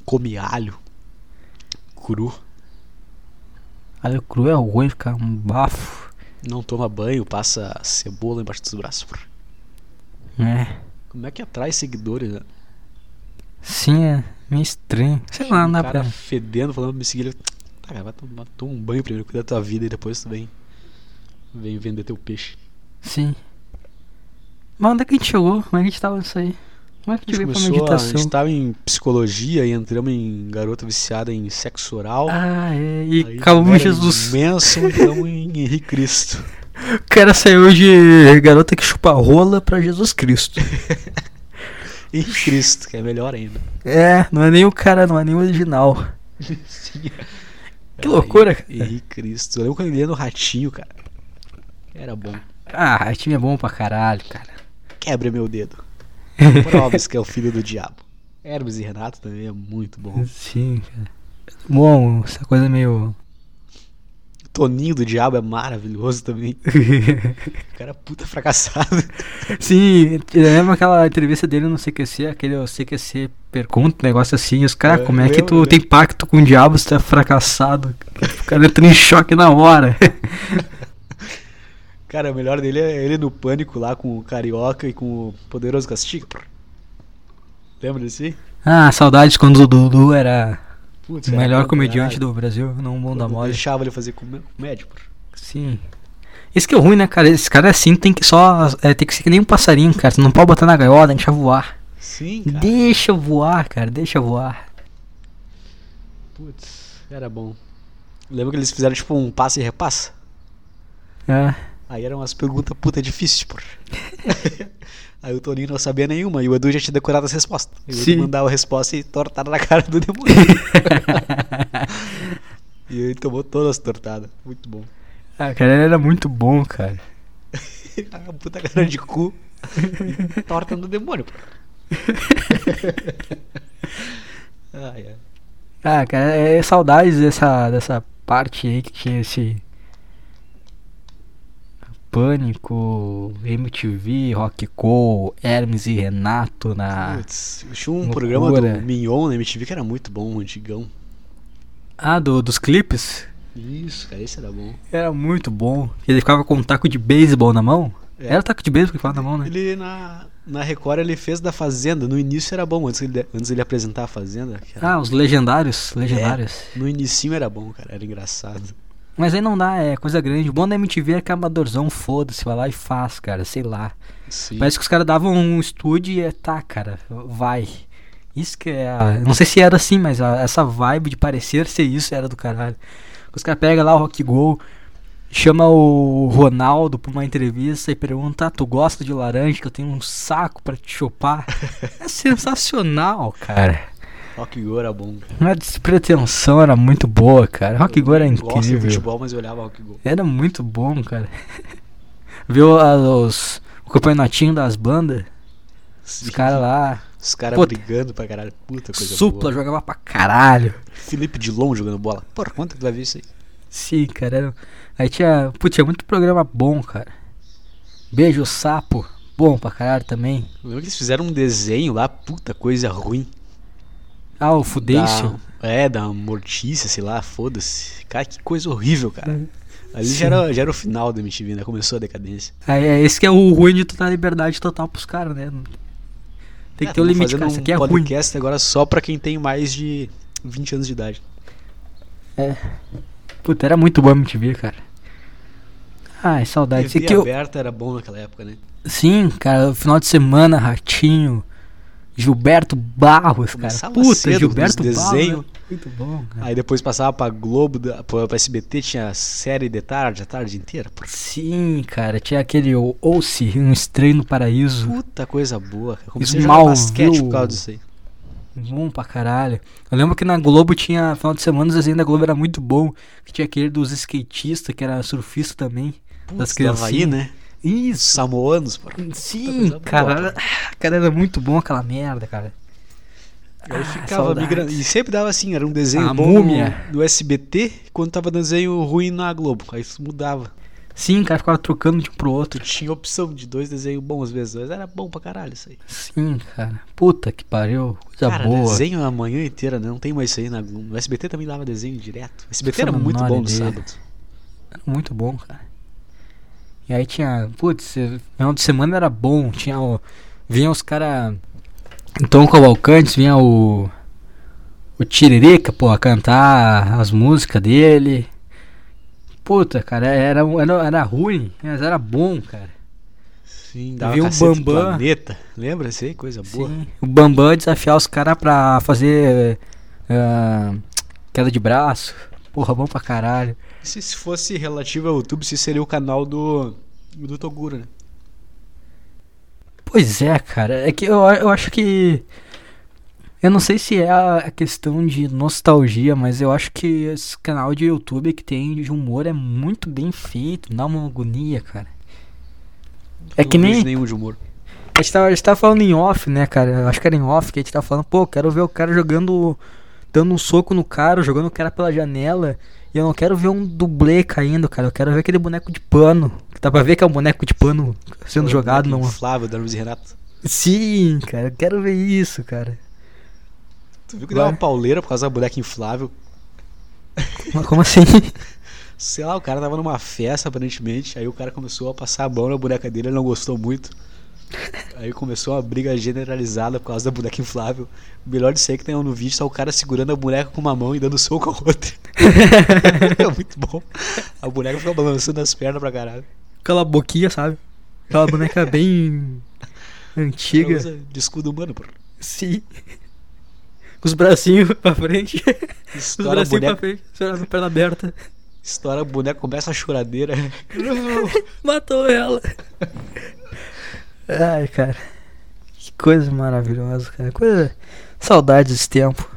Come alho. Cru. Alho cru é ruim, fica um bafo. Não toma banho, passa cebola embaixo dos braços, pô. É. Como é que atrai seguidores, né? Sim, é meio estranho. Sei lá, não dá pra. fedendo, falando pra me seguir. ele, cara, vai tomar toma um banho primeiro, cuida da tua vida e depois tu vem. Vem vender teu peixe. Sim. Mas onde é que a gente chegou? Como é que a gente tava nisso aí? Como é que a A gente gente veio pra começou, a, a meditação? gente tava em psicologia e entramos em garota viciada em sexo oral. Ah, é. E Aí acabamos em Jesus. Manson e estamos em Henrique Cristo. [laughs] O cara saiu de garota que chupa rola pra Jesus Cristo. [laughs] Henrique Cristo, que é melhor ainda. é, não é nem o cara, não é nem o original. [laughs] Sim. Que loucura, cara. Henrique Cristo. Eu lembro quando ele ia no ratinho, cara. Era bom. Ah, time é bom pra caralho, cara. Quebra meu dedo. [laughs] Provas que é o filho do diabo. Hermes e Renato também é muito bom. Sim, cara. Bom, essa coisa meio. Toninho do Diabo é maravilhoso também. [laughs] O cara é puta fracassado. Sim, lembra aquela entrevista dele no CQC, aquele CQC pergunta, um negócio assim, os caras, É, como é que tu tem pacto com o diabo se tu é fracassado? O cara entra em choque na hora. [laughs] Cara, o melhor dele é ele no pânico lá com o Carioca e com o Poderoso Castigo. Lembra desse? ah, saudades quando o Dudu era Putz, o melhor bom, comediante do Brasil, não o mundo da mole. Deixava ele fazer comé- comédia, pô. Sim. Isso que é ruim, né, cara? Esse cara assim tem que só. É, tem que ser que nem um passarinho, cara. Tu não pode botar na gaiola, deixa voar. Sim, cara. Deixa voar, cara, deixa voar. Putz, era bom. Lembra que eles fizeram tipo um passe e repassa? É. Aí eram umas perguntas puta difíceis, pô. [laughs] Aí o Toninho não sabia nenhuma e o Edu já tinha decorado as respostas. E o Sim. Edu mandava a resposta e tortada na cara do demônio. [laughs] e ele tomou todas as tortadas. Muito bom. ah, cara, ele era muito bom, cara. [laughs] A puta cara de cu torta no demônio, pô. Ai, ai. Ah, cara, é saudades dessa, dessa parte aí que tinha esse. Pânico, MTV, Rock Co, Hermes e Renato na. Putz, tinha um Loucura. programa do Mignon na MTV que era muito bom, antigão. Ah, do, dos clipes? Isso, cara, esse era bom. Era muito bom. Ele ficava com um taco de beisebol na mão? É. Era taco de beisebol que ficava na mão, né? Ele na, na Record ele fez da Fazenda. No início era bom, antes ele, antes ele apresentar a Fazenda. era- Ah, os legendários. Legendários. No inicinho era bom, cara, era engraçado. Mas aí não dá, é coisa grande. O bom da MTV é que é amadorzão, foda-se, vai lá e faz, cara, sei lá. Sim. Parece que os caras davam um estúdio e é, tá, cara, vai. Isso que é. a- Não sei se era assim, mas a- essa vibe de parecer ser isso era do caralho. Os caras pegam lá o Rock Go, chama o Ronaldo pra uma entrevista e pergunta: ah, Tu gosta de laranja? Que eu tenho um saco pra te chupar. [laughs] é sensacional, cara. Rock Go era bom. cara. A despretensão era muito boa, cara. Rock Go era Eu Gosto de incrível. futebol, mas eu olhava Rock Go. Era muito bom, cara. [laughs] Viu a- os, o campeonatinho das bandas? Os caras lá. Os caras brigando pra caralho. Puta coisa Supla boa. jogava pra caralho. Felipe Dilon jogando bola. Porra, quanto que tu vai ver isso aí? Sim, cara. Aí tinha. Putz, tinha muito programa bom, cara. Beijo Sapo. Bom pra caralho também. Eu lembro que eles fizeram um desenho lá, puta coisa ruim. Ah, o Fudation. Da, é, da Mortícia, sei lá, foda-se. Cara, que coisa horrível, cara. Ali Sim. já era, já era o final da MTV, né? Começou a decadência. Aí é esse que é o ruim de tu dar liberdade total pros caras, né? Tem que ter o tamo limite, cara. Isso aqui é um ruim. podcast agora só pra quem tem mais de 20 anos de idade. Puta, era muito bom a MTV, cara. Ai, saudade. TV aqui eu... aberta era bom naquela época, né? Sim, cara, final de semana, Ratinho, Gilberto Barros, cara. Começava Puta, cedo, Gilberto nos Barros. desenho. era Muito bom, cara. Aí depois passava pra Globo, pra, SBT, tinha série de tarde, a tarde inteira. Porra, Sim, cara, tinha aquele Ouce, um estranho no paraíso. Puta coisa boa. cara. Comecei a Smallville. jogar basquete por causa disso aí. Bom pra caralho. Eu lembro que na Globo tinha, final de semana, o desenho da Globo era muito bom. Que tinha aquele dos skatistas, que era surfista também. das do Havaí, né? Isso. Samoanos, porra. Sim, boa, cara. [laughs] Cara, era muito bom aquela merda, cara. Aí Ah, ficava saudades. migrando. E sempre dava assim, era um desenho A bom múmia. no SBT, quando tava desenho ruim na Globo. Aí isso mudava. Sim, cara, ficava trocando de um pro outro. tinha opção de dois desenhos bons às vezes, mas era bom pra caralho isso aí. Sim, cara. Puta que pariu. Coisa Cara, boa. desenho a manhã inteira, né? Não tem mais isso aí na. No SBT também dava desenho direto. O SBT era muito bom no sábado. Era muito bom, cara. E aí tinha. Putz, final de semana era bom. Tinha o. Vinha os caras. Tom Cavalcantes, vinha o. O Tiririca, pô, a cantar as músicas dele. Puta, cara, era, era, era ruim, mas era bom, cara. Sim, dava do Bambam. Planeta. Lembra isso aí? Coisa boa. Sim. O Bambam desafiar os caras pra fazer. ah, queda de braço. Porra, bom pra caralho. Se se fosse relativo ao YouTube, se seria o canal do, do Toguro, né? Pois é, cara. É que eu, eu acho que. Eu não sei se é a questão de nostalgia, mas eu acho que esse canal de YouTube que tem de humor é muito bem feito, dá uma agonia, cara. É Eu que não nem- nenhum de humor. A gente, tava, a gente tava falando em off, né, cara? Eu acho que era em off que a gente tava falando, pô, quero ver o cara jogando. dando um soco no cara, jogando o cara pela janela. E eu não quero ver um dublê caindo, cara. Eu quero ver aquele boneco de pano. Dá pra ver que é um boneco de pano sendo jogado numa. Flávio da Luiz Renato. Sim, cara, eu quero ver isso, cara. Tu viu que deu Vai. uma pauleira por causa da boneca inflável? Mas como assim? [laughs] Sei lá, o cara tava numa festa aparentemente, aí o cara começou a passar a mão na boneca dele, ele não gostou muito. Aí começou uma briga generalizada por causa da boneca inflável. O melhor disso aí que tem no vídeo tá o cara segurando a boneca com uma mão e dando soco com a outra. [laughs] é muito bom. A boneca fica balançando as pernas pra caralho. Aquela boquinha, sabe? Aquela boneca bem antiga. usa de escudo humano, pô. Sim. Com os bracinhos [laughs] pra frente. Os Estoura a bracinhos pra frente, segurando a perna aberta. estoura a boneca, começa a choradeira. [laughs] Matou ela. Ai, cara. Que coisa maravilhosa, cara. Coisa. Saudades desse tempo.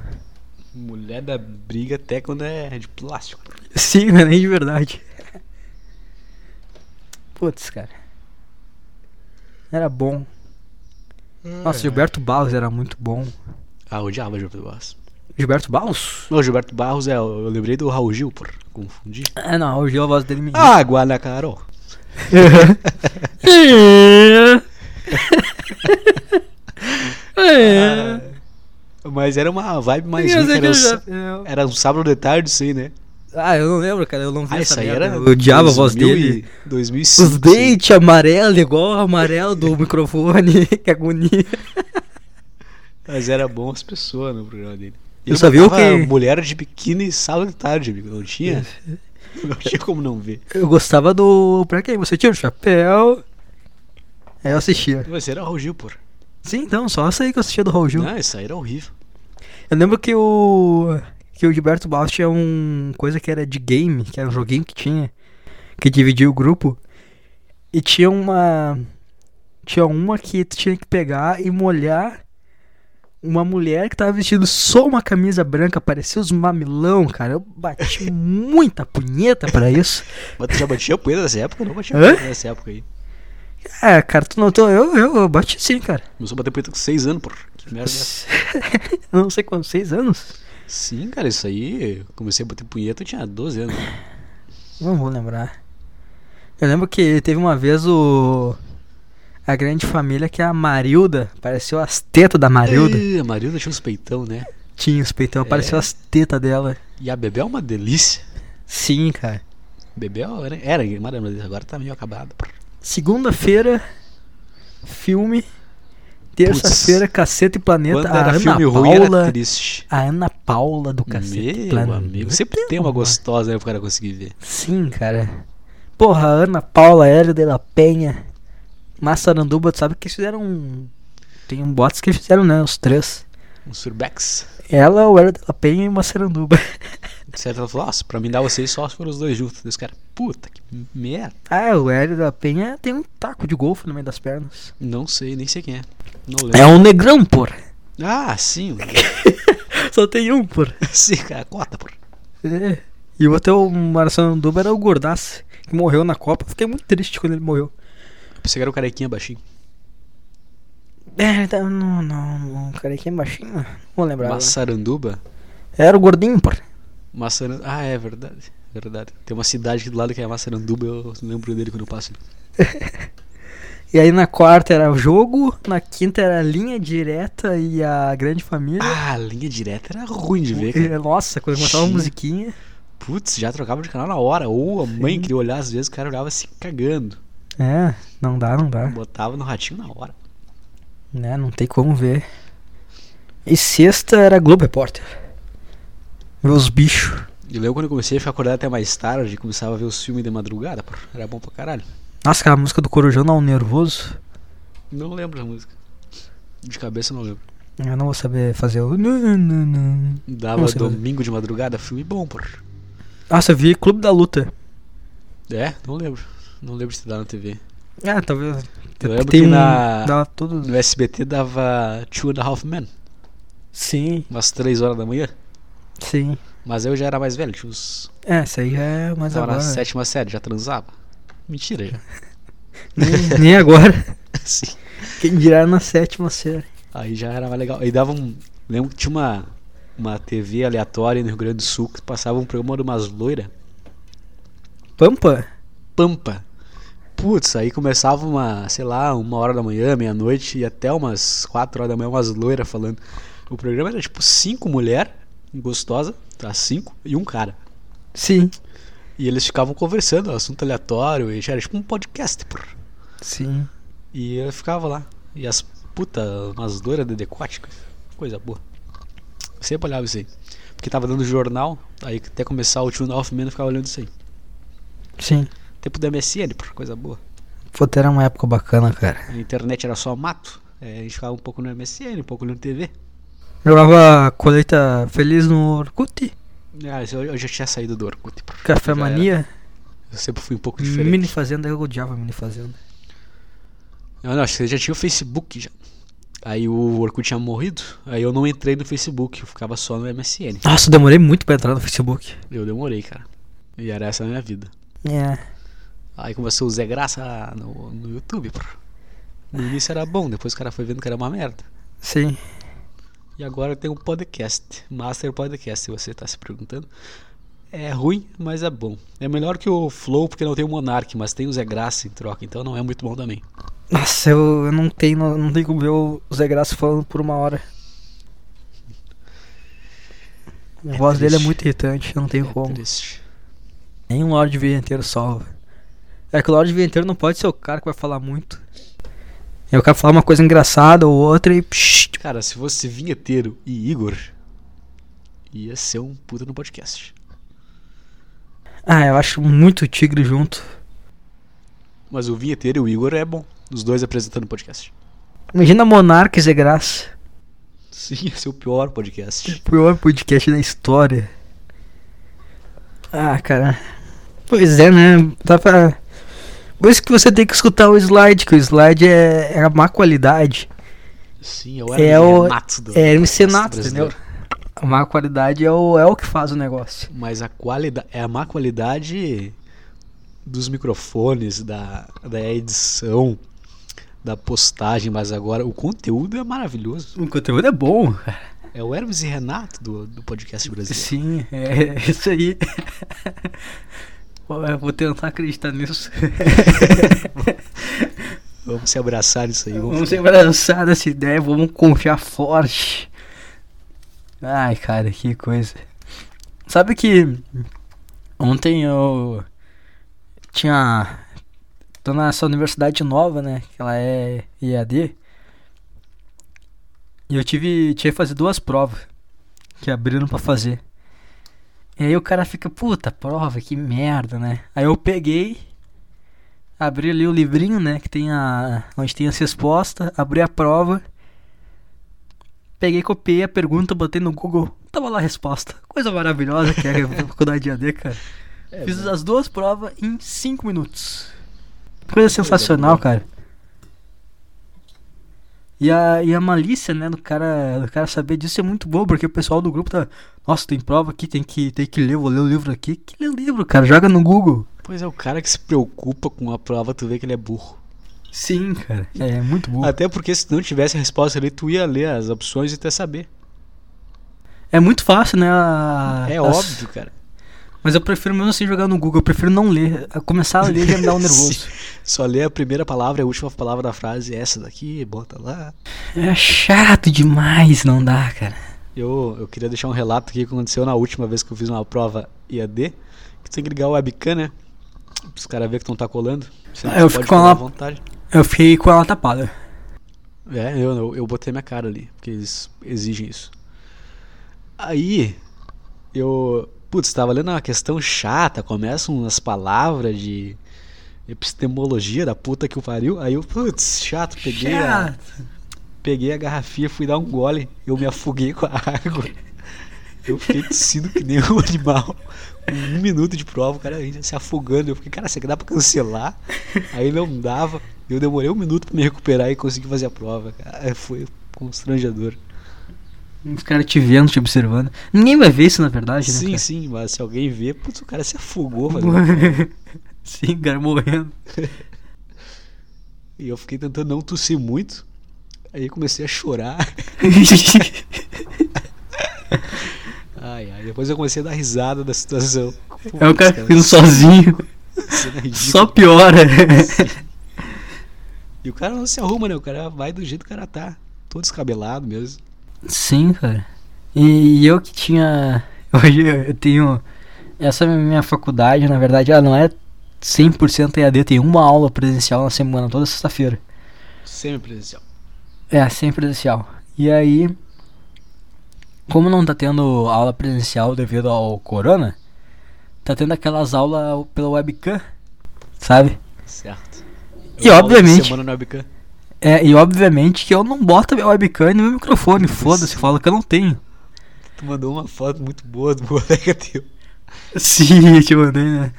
Mulher da briga até quando é de plástico. Sim, não é nem de verdade. Putz, cara. Era bom. Nossa, Gilberto Barros era muito bom. Ah, odiava Gilberto Barros. Gilberto Barros? Não, Gilberto Barros é, eu lembrei do Raul Gil, por confundi. Ah, não, hoje a voz dele me. Água na Carol. É. É. [laughs] Mas era uma vibe mais rica. Era, um eu- era um sábado de tarde, aí, né? Ah, eu não lembro, cara. Eu não vi Ah, essa aí era. Eu odiava a voz 2000 dele. e 2005. Os dentes amarelo, igual o amarelo do [laughs] microfone. [laughs] que agonia. Mas era bom as pessoas no programa dele. Eu Ele só vi o que- mulher de biquíni sábado de tarde, amigo. Não tinha? [laughs] Não tinha como não ver. Eu gostava do. Pra quem? Você tira o chapéu. Aí eu assistia. Mas era Raul Gil, pô. Sim, então, só essa aí que eu assistia do Raul Gil. Não, isso aí era horrível. Eu lembro que o. Que o Gilberto Barros tinha um. coisa que era de game, que era um joguinho que tinha. Que dividia o grupo. E tinha uma. Tinha uma que tu tinha que pegar e molhar uma mulher que tava vestindo só uma camisa branca, parecia os mamilão, cara. Eu bati [laughs] muita punheta pra isso. Mas tu já batia poeira nessa época? Não batia poeira nessa época aí. É, cara, tu notou? Eu, eu, eu bati sim, cara. Começou a bater poeira com 6 anos, pô. Que merda é essa? [laughs] não sei quantos, seis anos? Sim, cara, isso aí. Comecei a bater punheta, eu tinha 12 anos. Não vou lembrar. Eu lembro que teve uma vez o. A grande família que a Marilda. Pareceu as tetas da Marilda. Ih, A Marilda tinha uns peitão, né? Tinha os peitão, É. pareceu as tetas dela. E a Bebel é uma delícia. Sim, cara. Bebel era, era maravilhosa, agora tá meio acabada. Segunda-feira, filme. Terça-feira, Caceta e Planeta. Quando a era Ana filme ruim, era Paula. triste. A Ana Paula do Caceta e Meu Planeta. amigo, sempre tem uma gostosa aí pro cara conseguir ver. Sim, cara. Porra, a Ana Paula, Hélio de la Penha, Massaranduba, tu sabe que eles fizeram. um- Tem um bots que eles fizeram, né? Os três. Um surbex. Ela, o Hélio de la Penha e o Massaranduba. Certo, ela falou, nossa, pra mim dar vocês só se foram os dois juntos. Os caras, puta que merda. ah, o Hélio de la Penha tem um taco de golfe no meio das pernas. Não sei, nem sei quem é. Não lembro. É um negrão, porra. Ah, sim. [laughs] Só tem um, porra. [laughs] sim, cara, cota, pô. É. E o outro, o Massaranduba, era o Gordaço, que morreu na Copa. Fiquei muito triste quando ele morreu. Pensei que era o carequinha baixinho. É, tá- não, não, não. É baixinho. Não vou lembrar. Massaranduba? Era o gordinho, porra. Massaran... Ah, é verdade. Verdade. Tem uma cidade aqui do lado que é Massaranduba, eu lembro dele quando eu passo. [laughs] E aí na quarta era o jogo, na quinta era a linha direta e a grande família. Ah, a linha direta era ruim de ver, cara. E, Nossa, quando começava a musiquinha. Putz, já trocava de canal na hora. Ou a mãe Sim. queria olhar, às vezes o cara olhava se cagando. É, não dá, não dá. Botava no ratinho na hora. Né, não tem como ver. E sexta era Globo Repórter. Ver os bichos. E lembro quando eu comecei a ficar acordado até mais tarde, começava a ver os filmes de madrugada, pô. Era bom pra caralho. Nossa, aquela música do Corujão não nervoso. Não lembro da música. De cabeça eu não lembro. Eu não vou saber fazer o. Dava domingo de madrugada, filme bom, pô. Nossa, eu vi Clube da Luta. É, não lembro. Não lembro se dá na TV. Ah, talvez. Eu lembro Tem que na- todos. No SBT dava Two and a Half Men, Sim, umas 3 horas da manhã. sim. Mas eu já era mais velho, tinha uns. É, isso aí já é mais Tava agora. na sétima série, já transava. Mentira já. [laughs] Nem, nem agora. [laughs] Sim. Quem dirá na sétima série. Aí já era mais legal. Aí dava um. Lembro que tinha uma, uma TV aleatória no Rio Grande do Sul que passava um programa de umas loiras. Pampa? Pampa. Putz, aí começava uma, sei lá, uma hora da manhã, meia-noite, e até umas quatro horas da manhã, umas loiras falando. O programa era tipo cinco mulheres, gostosa, tá? Cinco, e um cara. Sim. E eles ficavam conversando, assunto aleatório, e era tipo um podcast, porra. Sim. E eu ficava lá. E as putas, umas loiras de decote, coisa boa. Sempre olhava isso aí. Porque tava dando jornal, aí até começar o Tune Off Man eu ficava olhando isso aí. Sim. Tempo da MSN, porra, coisa boa. Puta, era uma época bacana, cara. A internet era só mato. É, a gente ficava um pouco no MSN, um pouco no TV. Jogava colheita feliz no Orkut, Ah, eu, eu já tinha saído do Orkut. Café Já era. Mania, Eu sempre fui um pouco diferente. Mini Fazenda, eu odiava Mini Fazenda. Eu não, acho que já tinha o Facebook já. Aí o Orkut tinha morrido, aí eu não entrei no Facebook, eu ficava só no MSN. Nossa, eu demorei muito pra entrar no Facebook. Eu demorei, cara. E era essa a minha vida. É. Aí começou o Zé Graça no, no YouTube. No início era bom, depois o cara foi vendo que era uma merda. Sim. E agora tem um podcast, Master Podcast, se você tá se perguntando. é ruim, mas é bom. É melhor que o Flow porque não tem o Monark, mas tem o Zé Graça em troca, então não é muito bom também. Nossa, eu, eu não tenho, não, tenho como ver o Zé Graça falando por uma hora. A É voz dele é triste. muito irritante, não tem É como. triste. Nem um Lorde Vinheteiro salva. É que o Lorde Vinheteiro não pode ser o cara que vai falar muito. É o cara falar uma coisa engraçada ou outra e. psh, Cara, se fosse Vinheteiro e Igor, ia ser um puta no podcast. Ah, eu acho muito tigre junto. Mas o Vinheteiro e o Igor é bom. Os dois apresentando o podcast. Imagina Monarca e Graça. Sim, ia ser o pior podcast. O pior podcast da história. Ah, cara. Pois é, né? Dá pra. Por isso que você tem que escutar o slide, que o slide é, é a má qualidade. Sim, eu É era o- o Renato do É MC Nato, brasileiro. entendeu? A má qualidade é o, é o que faz o negócio. Mas a qualidade é a má qualidade dos microfones, da, da edição, da postagem, mas agora o conteúdo é maravilhoso. O conteúdo é bom. É o Hermes e Renato do, do podcast brasileiro. Sim, é [laughs] isso aí. Eu Vou tentar acreditar nisso. [laughs] Vamos se abraçar nisso aí. Vamos se abraçar dessa ideia, vamos confiar forte. Ai, cara, que coisa. Sabe que ontem eu tinha. tô nessa universidade nova, né? Que ela é EAD. E eu tive. tinha que fazer duas provas que abriram pra fazer. E aí o cara fica, puta, prova, que merda, né? Aí eu peguei, abri ali o livrinho, né? Que tem a. onde tem as respostas, abri a prova. Peguei, copiei a pergunta, botei no Google. Tava lá a resposta. Coisa maravilhosa que é a [laughs] faculdade de AD, cara. É, Fiz né? as duas provas em 5 minutos. Coisa sensacional, cara. E a, e a malícia, né, do cara, do cara saber disso é muito boa, porque o pessoal do grupo tá. Nossa, tem prova aqui, tem que, tem que ler, vou ler o livro aqui. Que lê o livro, cara? Joga no Google. Pois é, o cara que se preocupa com a prova, tu vê que ele é burro. Sim, cara. É muito burro. Até porque se não tivesse a resposta ali, tu ia ler as opções e até saber. É muito fácil, né? a- é as- óbvio, cara. Mas eu prefiro mesmo assim jogar no Google, eu prefiro não ler. A Começar a ler já me dá um [laughs] nervoso. Só lê a primeira palavra e a última palavra da frase, essa daqui, bota lá. É chato demais, não dá, cara. Eu, eu queria deixar um relato aqui que aconteceu na última vez que eu fiz uma prova IAD, que tem que ligar o webcam, né? Pra os caras verem que não tá colando. Você eu fico com ela- à vontade. Eu fiquei com ela tapada. É, eu, eu, eu botei minha cara ali, porque eles exigem isso. Aí, eu. Putz, tava lendo uma questão chata, começam umas palavras de epistemologia da puta que o pariu. Aí eu, putz, chato, peguei a, peguei a garrafinha, fui dar um gole, eu me afoguei com a água. Eu fiquei tossindo que nem um animal. Um minuto de prova, o cara se afogando. Eu fiquei, cara, será que dá pra cancelar? Aí não dava. Eu demorei um minuto pra me recuperar e consegui fazer a prova. Cara, foi constrangedor. Os caras te vendo, te observando. Ninguém vai ver isso na verdade, né? sim, cara? sim, mas se alguém ver, putz, o cara se afogou [laughs] prova. sim, cara morrendo. [laughs] E eu fiquei tentando não tossir muito. Aí comecei a chorar. [laughs] Ai, ai. Depois eu comecei a dar risada da situação. é o cara ficando sozinho. cena ridícula. Só piora. E o cara não se arruma, né? O cara vai do jeito que o cara tá. Todo descabelado mesmo. Sim, cara. E, e eu que tinha. [laughs] Hoje eu tenho. Essa minha faculdade, na verdade, ela não é 100% EAD, tem uma aula presencial na semana, toda sexta-feira. Semi-presencial. É, sempre presencial. E aí, como não tá tendo aula presencial devido ao corona, tá tendo aquelas aulas pela webcam, sabe? Certo. E Eu falo obviamente- Semana no webcam. É, e obviamente que eu não boto minha webcam no meu microfone, foda-se, falo que eu não tenho. Tu mandou uma foto muito boa do colega [laughs] teu. Sim, eu te mandei, né?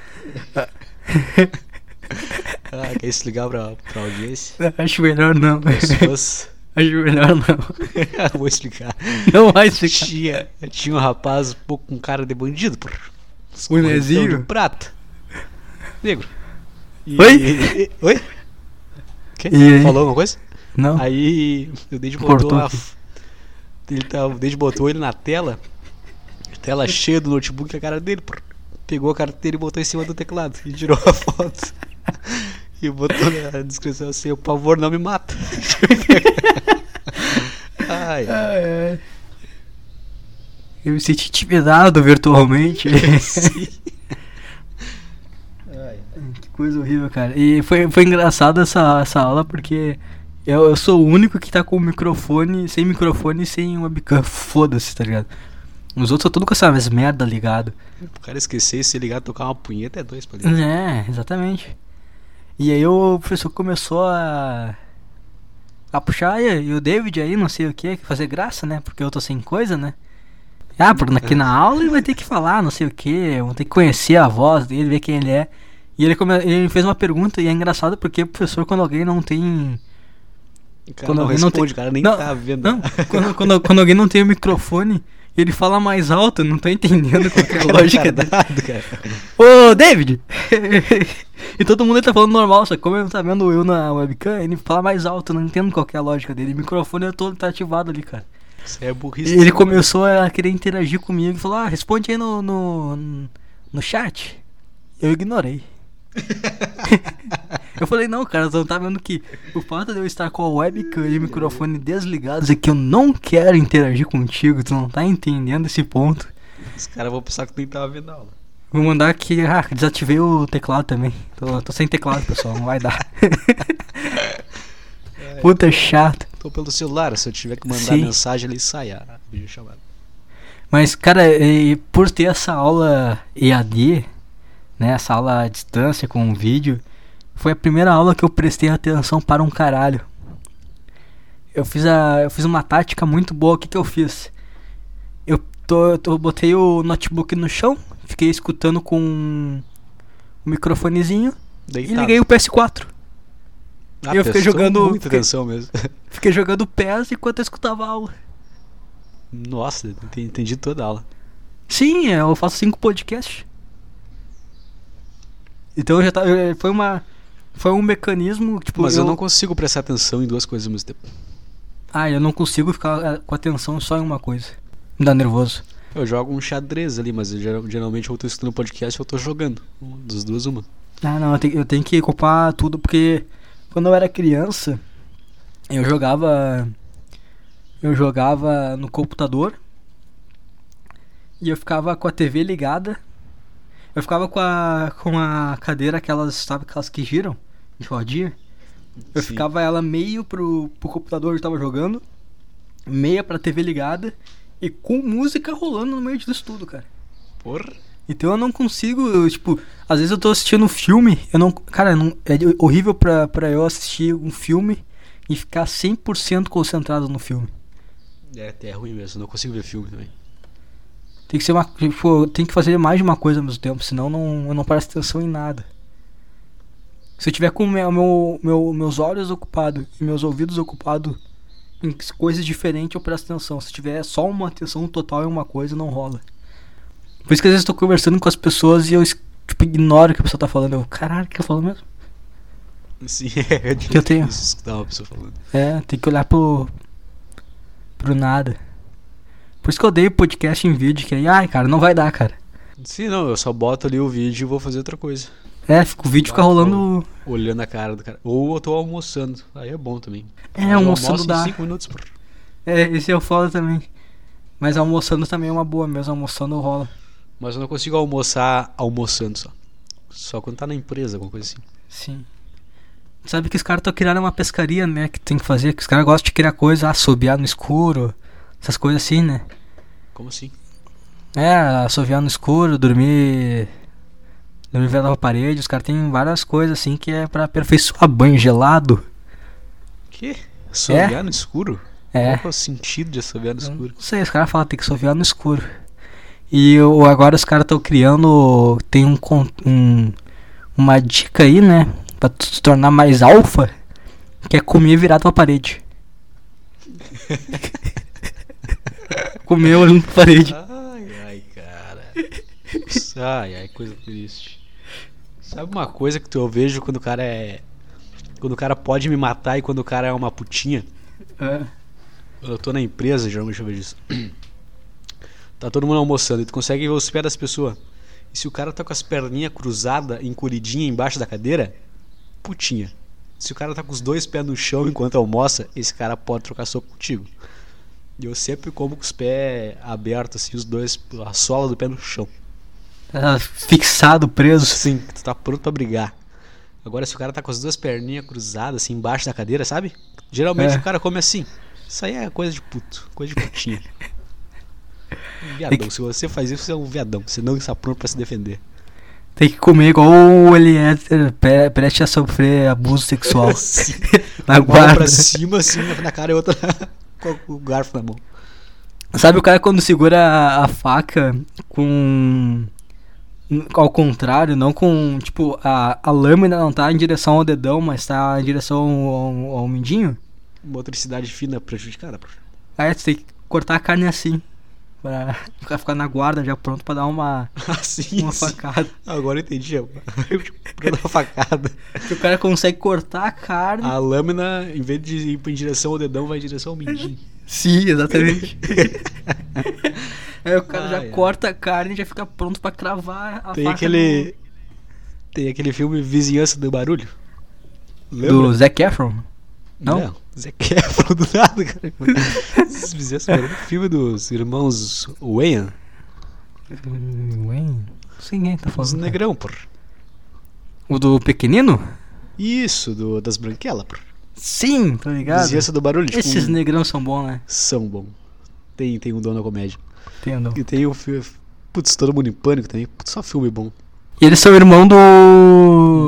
Ah, quer explicar pra, pra audiência? Acho melhor não. Pessoas. [laughs] Acho melhor não. [laughs] Vou explicar. Não vai ficar. Tinha, tinha um rapaz um pouco com cara de bandido, por. O Nezinho? de prata. Negro. E- Oi? e- oi? Quê? E? Falou alguma coisa? Não. Aí o Dede botou Cortou a, ele tá, o Dede botou ele na tela, tela [laughs] cheia do notebook, a cara dele, pegou a carteira e botou em cima do teclado e tirou a foto. [laughs] E botou na descrição assim, por favor, não me mata. [laughs] Ai, ai. Eu me senti intimidado virtualmente. Sim. Coisa horrível, cara. E foi, foi engraçado essa, essa aula porque eu, eu sou o único que tá com o microfone, sem microfone e sem webcam. [laughs] Foda-se, tá ligado? Os outros estão tudo com essa merda ligado. O cara esquecer se ligar tocar uma punheta é dois pra ligar. É, exatamente. E aí o professor começou a. a puxar e, e o David aí, não sei o que, fazer graça, né? Porque eu tô sem coisa, né? Ah, porque aqui na aula ele vai ter que falar, não sei o que, vão ter que conhecer a voz dele, ver quem ele é. E ele, come... ele fez uma pergunta e é engraçado porque o professor, quando alguém não tem. Cara Quando não alguém não responde, tem- o cara nem Não, tá vendo. Não, quando, quando, quando alguém não tem o microfone, ele fala mais alto, eu não tô entendendo qual é a [laughs] Cara lógica dele. Ô, David! [laughs] e todo mundo tá falando normal, só que como ele não tá vendo eu na webcam, ele fala mais alto, não entendo qual é a lógica dele. O microfone todo tá ativado ali, cara. Isso é burrice. Ele começou a querer interagir comigo e falou: Ah, responde aí no, no, no chat. Eu ignorei. [laughs] eu falei: Não, cara, você não tá vendo que o fato de eu estar com a webcam e o microfone desligados é que eu não quero interagir contigo. Tu não tá entendendo esse ponto. Os caras vão pensar que tu nem tava vendo aula. Vou mandar aqui, ah, desativei o teclado também. Tô, tô sem teclado, pessoal, não vai dar. [laughs] Puta chato. Tô pelo celular, se eu tiver que mandar Sim. mensagem ali, sai a vídeo chamada. Mas, cara, por ter essa aula EAD, né, essa aula à distância com vídeo, foi a primeira aula que eu prestei atenção para um caralho. Eu fiz, a, eu fiz uma tática muito boa, o que, que eu fiz? Eu, tô, eu tô- botei o notebook no chão, fiquei escutando com o microfonezinho e Deitado. liguei o PS4. Ah, eu fiquei jogando- Muita fiquei- atenção mesmo. [laughs] Fiquei jogando PES enquanto eu escutava a aula. Nossa, ente- entendi toda a aula. Sim, eu faço cinco podcasts. Então eu já tá, eu- foi uma foi um mecanismo, tipo, Mas eu... não consigo prestar atenção em duas coisas ao mesmo tempo. Ah, eu não consigo ficar é, com atenção só em uma coisa. Me dá nervoso. Eu jogo um xadrez ali, mas eu, geral- geralmente eu tô escutando podcast ou eu tô jogando. Um Das duas, uma. Ah, não, eu tenho, eu tenho que ocupar tudo porque quando eu era criança, eu jogava eu jogava no computador e eu ficava com a TV ligada. Eu ficava com a com a cadeira aquelas, sabe, aquelas que giram de rodinha. Eu Sim. ficava ela meio pro, pro computador que eu tava jogando, meia pra TV ligada e com música rolando no meio disso tudo, cara. Porra. Então eu não consigo, eu, tipo, às vezes eu tô assistindo um filme, eu não, cara, não, é horrível pra, pra eu assistir um filme e ficar 100% concentrado no filme. É, até é ruim mesmo, eu não consigo ver filme também. Tem que ser uma, tipo, tem que fazer mais de uma coisa ao mesmo tempo, senão não, eu não presto atenção em nada. Se eu tiver com o meu, meu, meu- meus olhos ocupados e meus ouvidos ocupados em coisas diferentes, eu presto atenção. Se tiver só uma atenção total em uma coisa, não rola. Por isso que às vezes eu tô conversando com as pessoas e eu tipo, ignoro o que a pessoa tá falando. Eu, caralho, o que eu falo mesmo? Sim, [laughs] é Que eu tenho. escutar uma pessoa falando. É, tem que olhar pro. pro nada. Por isso que eu odeio podcast em vídeo, que aí, ai, cara, não vai dar, cara. Sim, não, eu só boto ali o vídeo e vou fazer outra coisa. É, fica- o vídeo fica rolando. Olhando a cara do cara. Ou eu tô almoçando. Aí é bom também. É, eu almoçando dá. cinco minutos por... É, esse é o foda também. Mas almoçando também é uma boa mesmo, almoçando rola. Mas eu não consigo almoçar almoçando só. Só quando tá na empresa, alguma coisa assim. Sim. Sabe que os caras estão criando uma pescaria, né? Que tem que fazer, que os caras gostam de criar coisa, assobiar no escuro, essas coisas assim, né? Como assim? É, assoviar no escuro, dormir. Dormir vendo a parede, os caras têm várias coisas assim que é pra aperfeiçoar banho gelado. Que? Assoviar no escuro? É. Qual é o sentido de assoviar no escuro? Não sei, os caras falam que tem que assoviar no escuro. E o- agora os caras estão criando. Tem um, um. Uma dica aí, né? Pra tu se tornar mais alfa. Que é comer virado pra parede. [laughs] comer olhando pra parede. Ai, ai, cara. Ai, ai, coisa triste. Sabe uma coisa que tu- eu vejo quando o cara é. Quando o cara pode me matar e quando o cara é uma putinha? É. Eu tô na empresa, geralmente eu vejo isso. [clears throat] Tá todo mundo almoçando e tu consegue ver os pés das pessoas. E se o cara tá com as perninhas cruzadas, encolhidinha embaixo da cadeira, putinha. Se o cara tá com os dois pés no chão enquanto almoça, esse cara pode trocar soco contigo. E eu sempre como com os pés abertos, assim, os dois, a sola do pé no chão. Tá fixado, preso. Sim, tu tá pronto pra brigar. Agora, se o cara tá com as duas perninhas cruzadas, assim, embaixo da cadeira, sabe? Geralmente É. o cara come assim. Isso aí é coisa de puto, coisa de putinha. Um [laughs] viadão. Se você faz isso, você é um viadão. Você não está pronto pra se defender. Tem que comer igual o Eliezer pre- prestes a sofrer abuso sexual. [laughs] [laughs] Na Uma guarda. pra cima, assim, na cara e outra o garfo na mão. Sabe o cara quando segura a, a faca com. Ao contrário, não com. Tipo, a, a lâmina não tá em direção ao dedão, mas tá em direção ao, ao mindinho? Motricidade fina prejudicada. pô. Aí tu tem que cortar a carne assim. Pra ficar ficar na guarda já pronto pra dar uma, [laughs] Assim, uma sim. facada. Agora eu entendi. [laughs] Pra dar uma facada. Que o cara consegue cortar a carne. A lâmina, em vez de ir em direção ao dedão, vai em direção ao mindinho. Sim, exatamente. [laughs] Aí o cara já Ai, ai. corta a carne e já fica pronto pra cravar a Tem aquele. Tem aquele filme Vizinhança do Barulho. Lembra? do Zac Efron. Não? Zé Efron do nada, cara. Vizinhança do Barulho. Filme dos irmãos Wayne. Wayne? Sei quem tá Os falando. cara. negrão, por. O do pequenino? Isso, do, das branquelas, por. Sim, tô ligado. Vizinhança do Barulho. Tipo, Esses um- negrão são bons, né? são bom. Tem, tem um dono da comédia. Entendo. E tem o filme. Putz, todo mundo em pânico também. Putz, só filme bom. E eles são irmão do.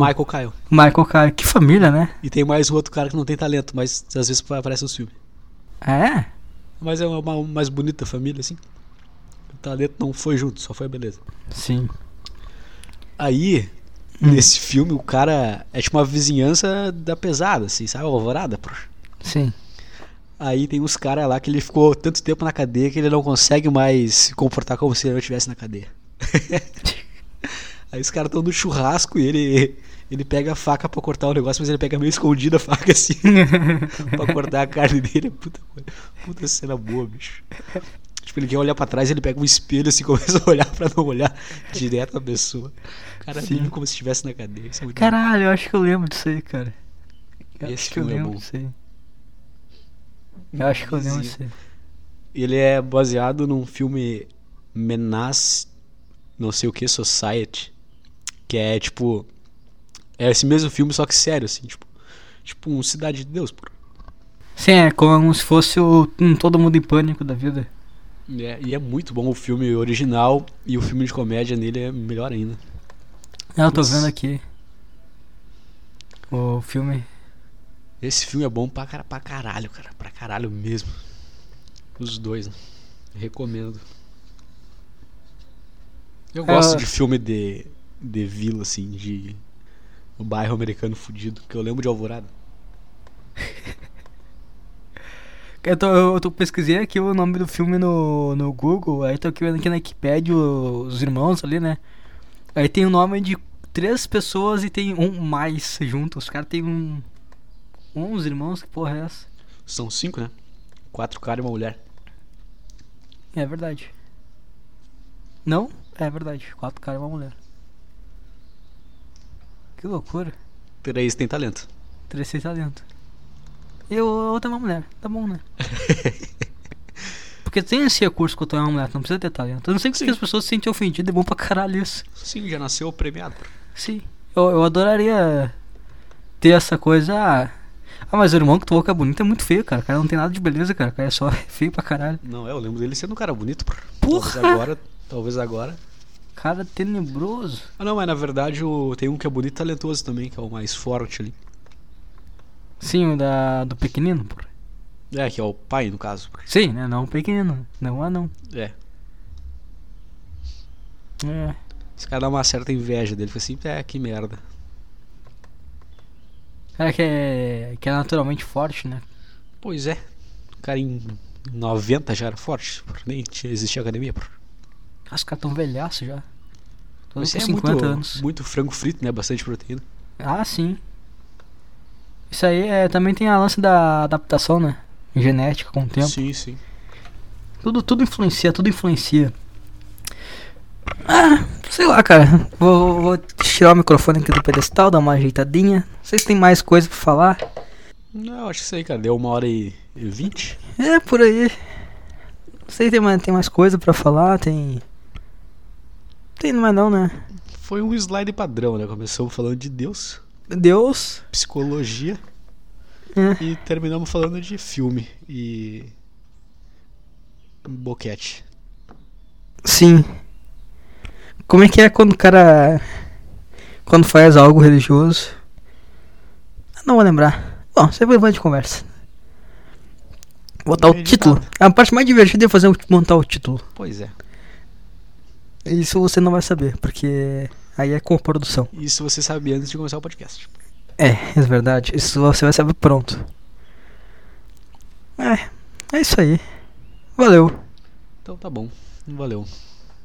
Michael Kyle. Michael Caio. Que família, né? E tem mais um outro cara que não tem talento, mas às vezes aparece nos filmes. É? Mas é uma, uma mais bonita família, assim. O talento não foi junto, só foi a beleza. Sim. Aí, Hum. nesse filme, o cara é tipo uma vizinhança da pesada, assim, sabe? Alvorada, pô. Sim. Aí tem uns caras lá que ele ficou tanto tempo na cadeia que ele não consegue mais se comportar como se ele não estivesse na cadeia. [laughs] Aí os caras estão no churrasco e ele, ele pega a faca pra cortar o negócio, mas ele pega meio escondido a faca assim, [laughs] pra cortar a carne dele. Puta, puta cena boa, bicho. Tipo, ele quer olhar pra trás, ele pega um espelho assim, [laughs] começa a olhar pra não olhar direto a pessoa. O cara Sim. vive como se estivesse na cadeia. É Caralho, eu acho que eu lembro disso aí, cara. Eu Esse acho que eu é lembro disso aí. Eu acho que eu lembro disso aí. Ele é baseado num filme Menace, não sei o que, Society, que é tipo é esse mesmo filme só que sério assim, tipo, tipo um Cidade de Deus, pô. Sim, é como se fosse o um Todo Mundo em Pânico da vida. E é, e é muito bom o filme original e o filme de comédia nele é melhor ainda. Ah, eu tô vendo aqui. O filme. Esse filme é bom pra, pra caralho, cara, pra caralho mesmo. Os dois, né? Recomendo. Eu gosto eu- de filme de, de vila, assim, de o bairro americano fudido, que eu lembro de Alvorada. [laughs] Eu, tô, eu tô- pesquisei aqui o nome do filme no, no Google, aí tô aqui vendo aqui na Wikipedia os irmãos ali, né? Aí tem o nome de três pessoas e tem um mais junto. Os caras tem um. Uns irmãos, que porra é essa? São cinco, né? Quatro caras e uma mulher. É verdade. Não? É verdade. Quatro caras e uma mulher. Que loucura. Três tem talento. Três sem talento. E o outro é uma mulher. Tá bom, né? [laughs] Porque tem esse recurso quando tu é uma mulher, não precisa ter talento. Eu não sei Sim. as pessoas se sentem ofendidas, é bom pra caralho isso. Sim, já nasceu premiado. Sim. Eu, eu adoraria ter essa coisa. Ah, ah, mas o irmão que tu que é bonito é muito feio, cara. O cara não tem nada de beleza, cara. O cara é só [laughs] feio pra caralho. Não, é, eu lembro dele sendo um cara bonito. Porra! Talvez agora, talvez agora. Cara tenebroso. Ah não, mas na verdade o, tem um que é bonito e talentoso também, que é o mais forte ali. Sim, o da, do pequenino, porra. É, que é o pai, no caso. Sim, né? Não o pequenino. Não ah não. É. É. Esse cara dá uma certa inveja dele. Fala assim, é, que merda. Cara que é, que é naturalmente forte, né? Pois é. O cara em 90 já era forte. Nem existia academia. pô. Ah, Os caras tão velhaços já. Todos com é 50 muito, anos. muito frango frito, né? Bastante proteína. Ah, sim. Isso aí é, também tem a lance da adaptação, né? Genética com o tempo. Sim, sim. Tudo, tudo influencia, tudo influencia. Ah, Sei lá, cara. Vou, vou tirar o microfone aqui do pedestal, dar uma ajeitadinha. Vocês têm mais coisa pra falar? Não, acho que isso aí, cara. Deu uma hora e e vinte. É, por aí. Vocês têm mais, tem mais coisa pra falar? Tem. Tem mais não, né? Foi um slide padrão, né? Começamos falando de Deus, Deus. psicologia É. e terminamos falando de filme e. boquete. Sim. Como é que é quando o cara. Quando faz algo religioso? Não vou lembrar. Bom, você vai de conversa. Botar o título. A parte mais divertida é fazer montar o título. Pois é. Isso você não vai saber, porque aí é com a produção. Isso você sabe antes de começar o podcast. É, é verdade. Isso você vai saber pronto. É, é isso aí. Valeu. Então tá bom. Valeu.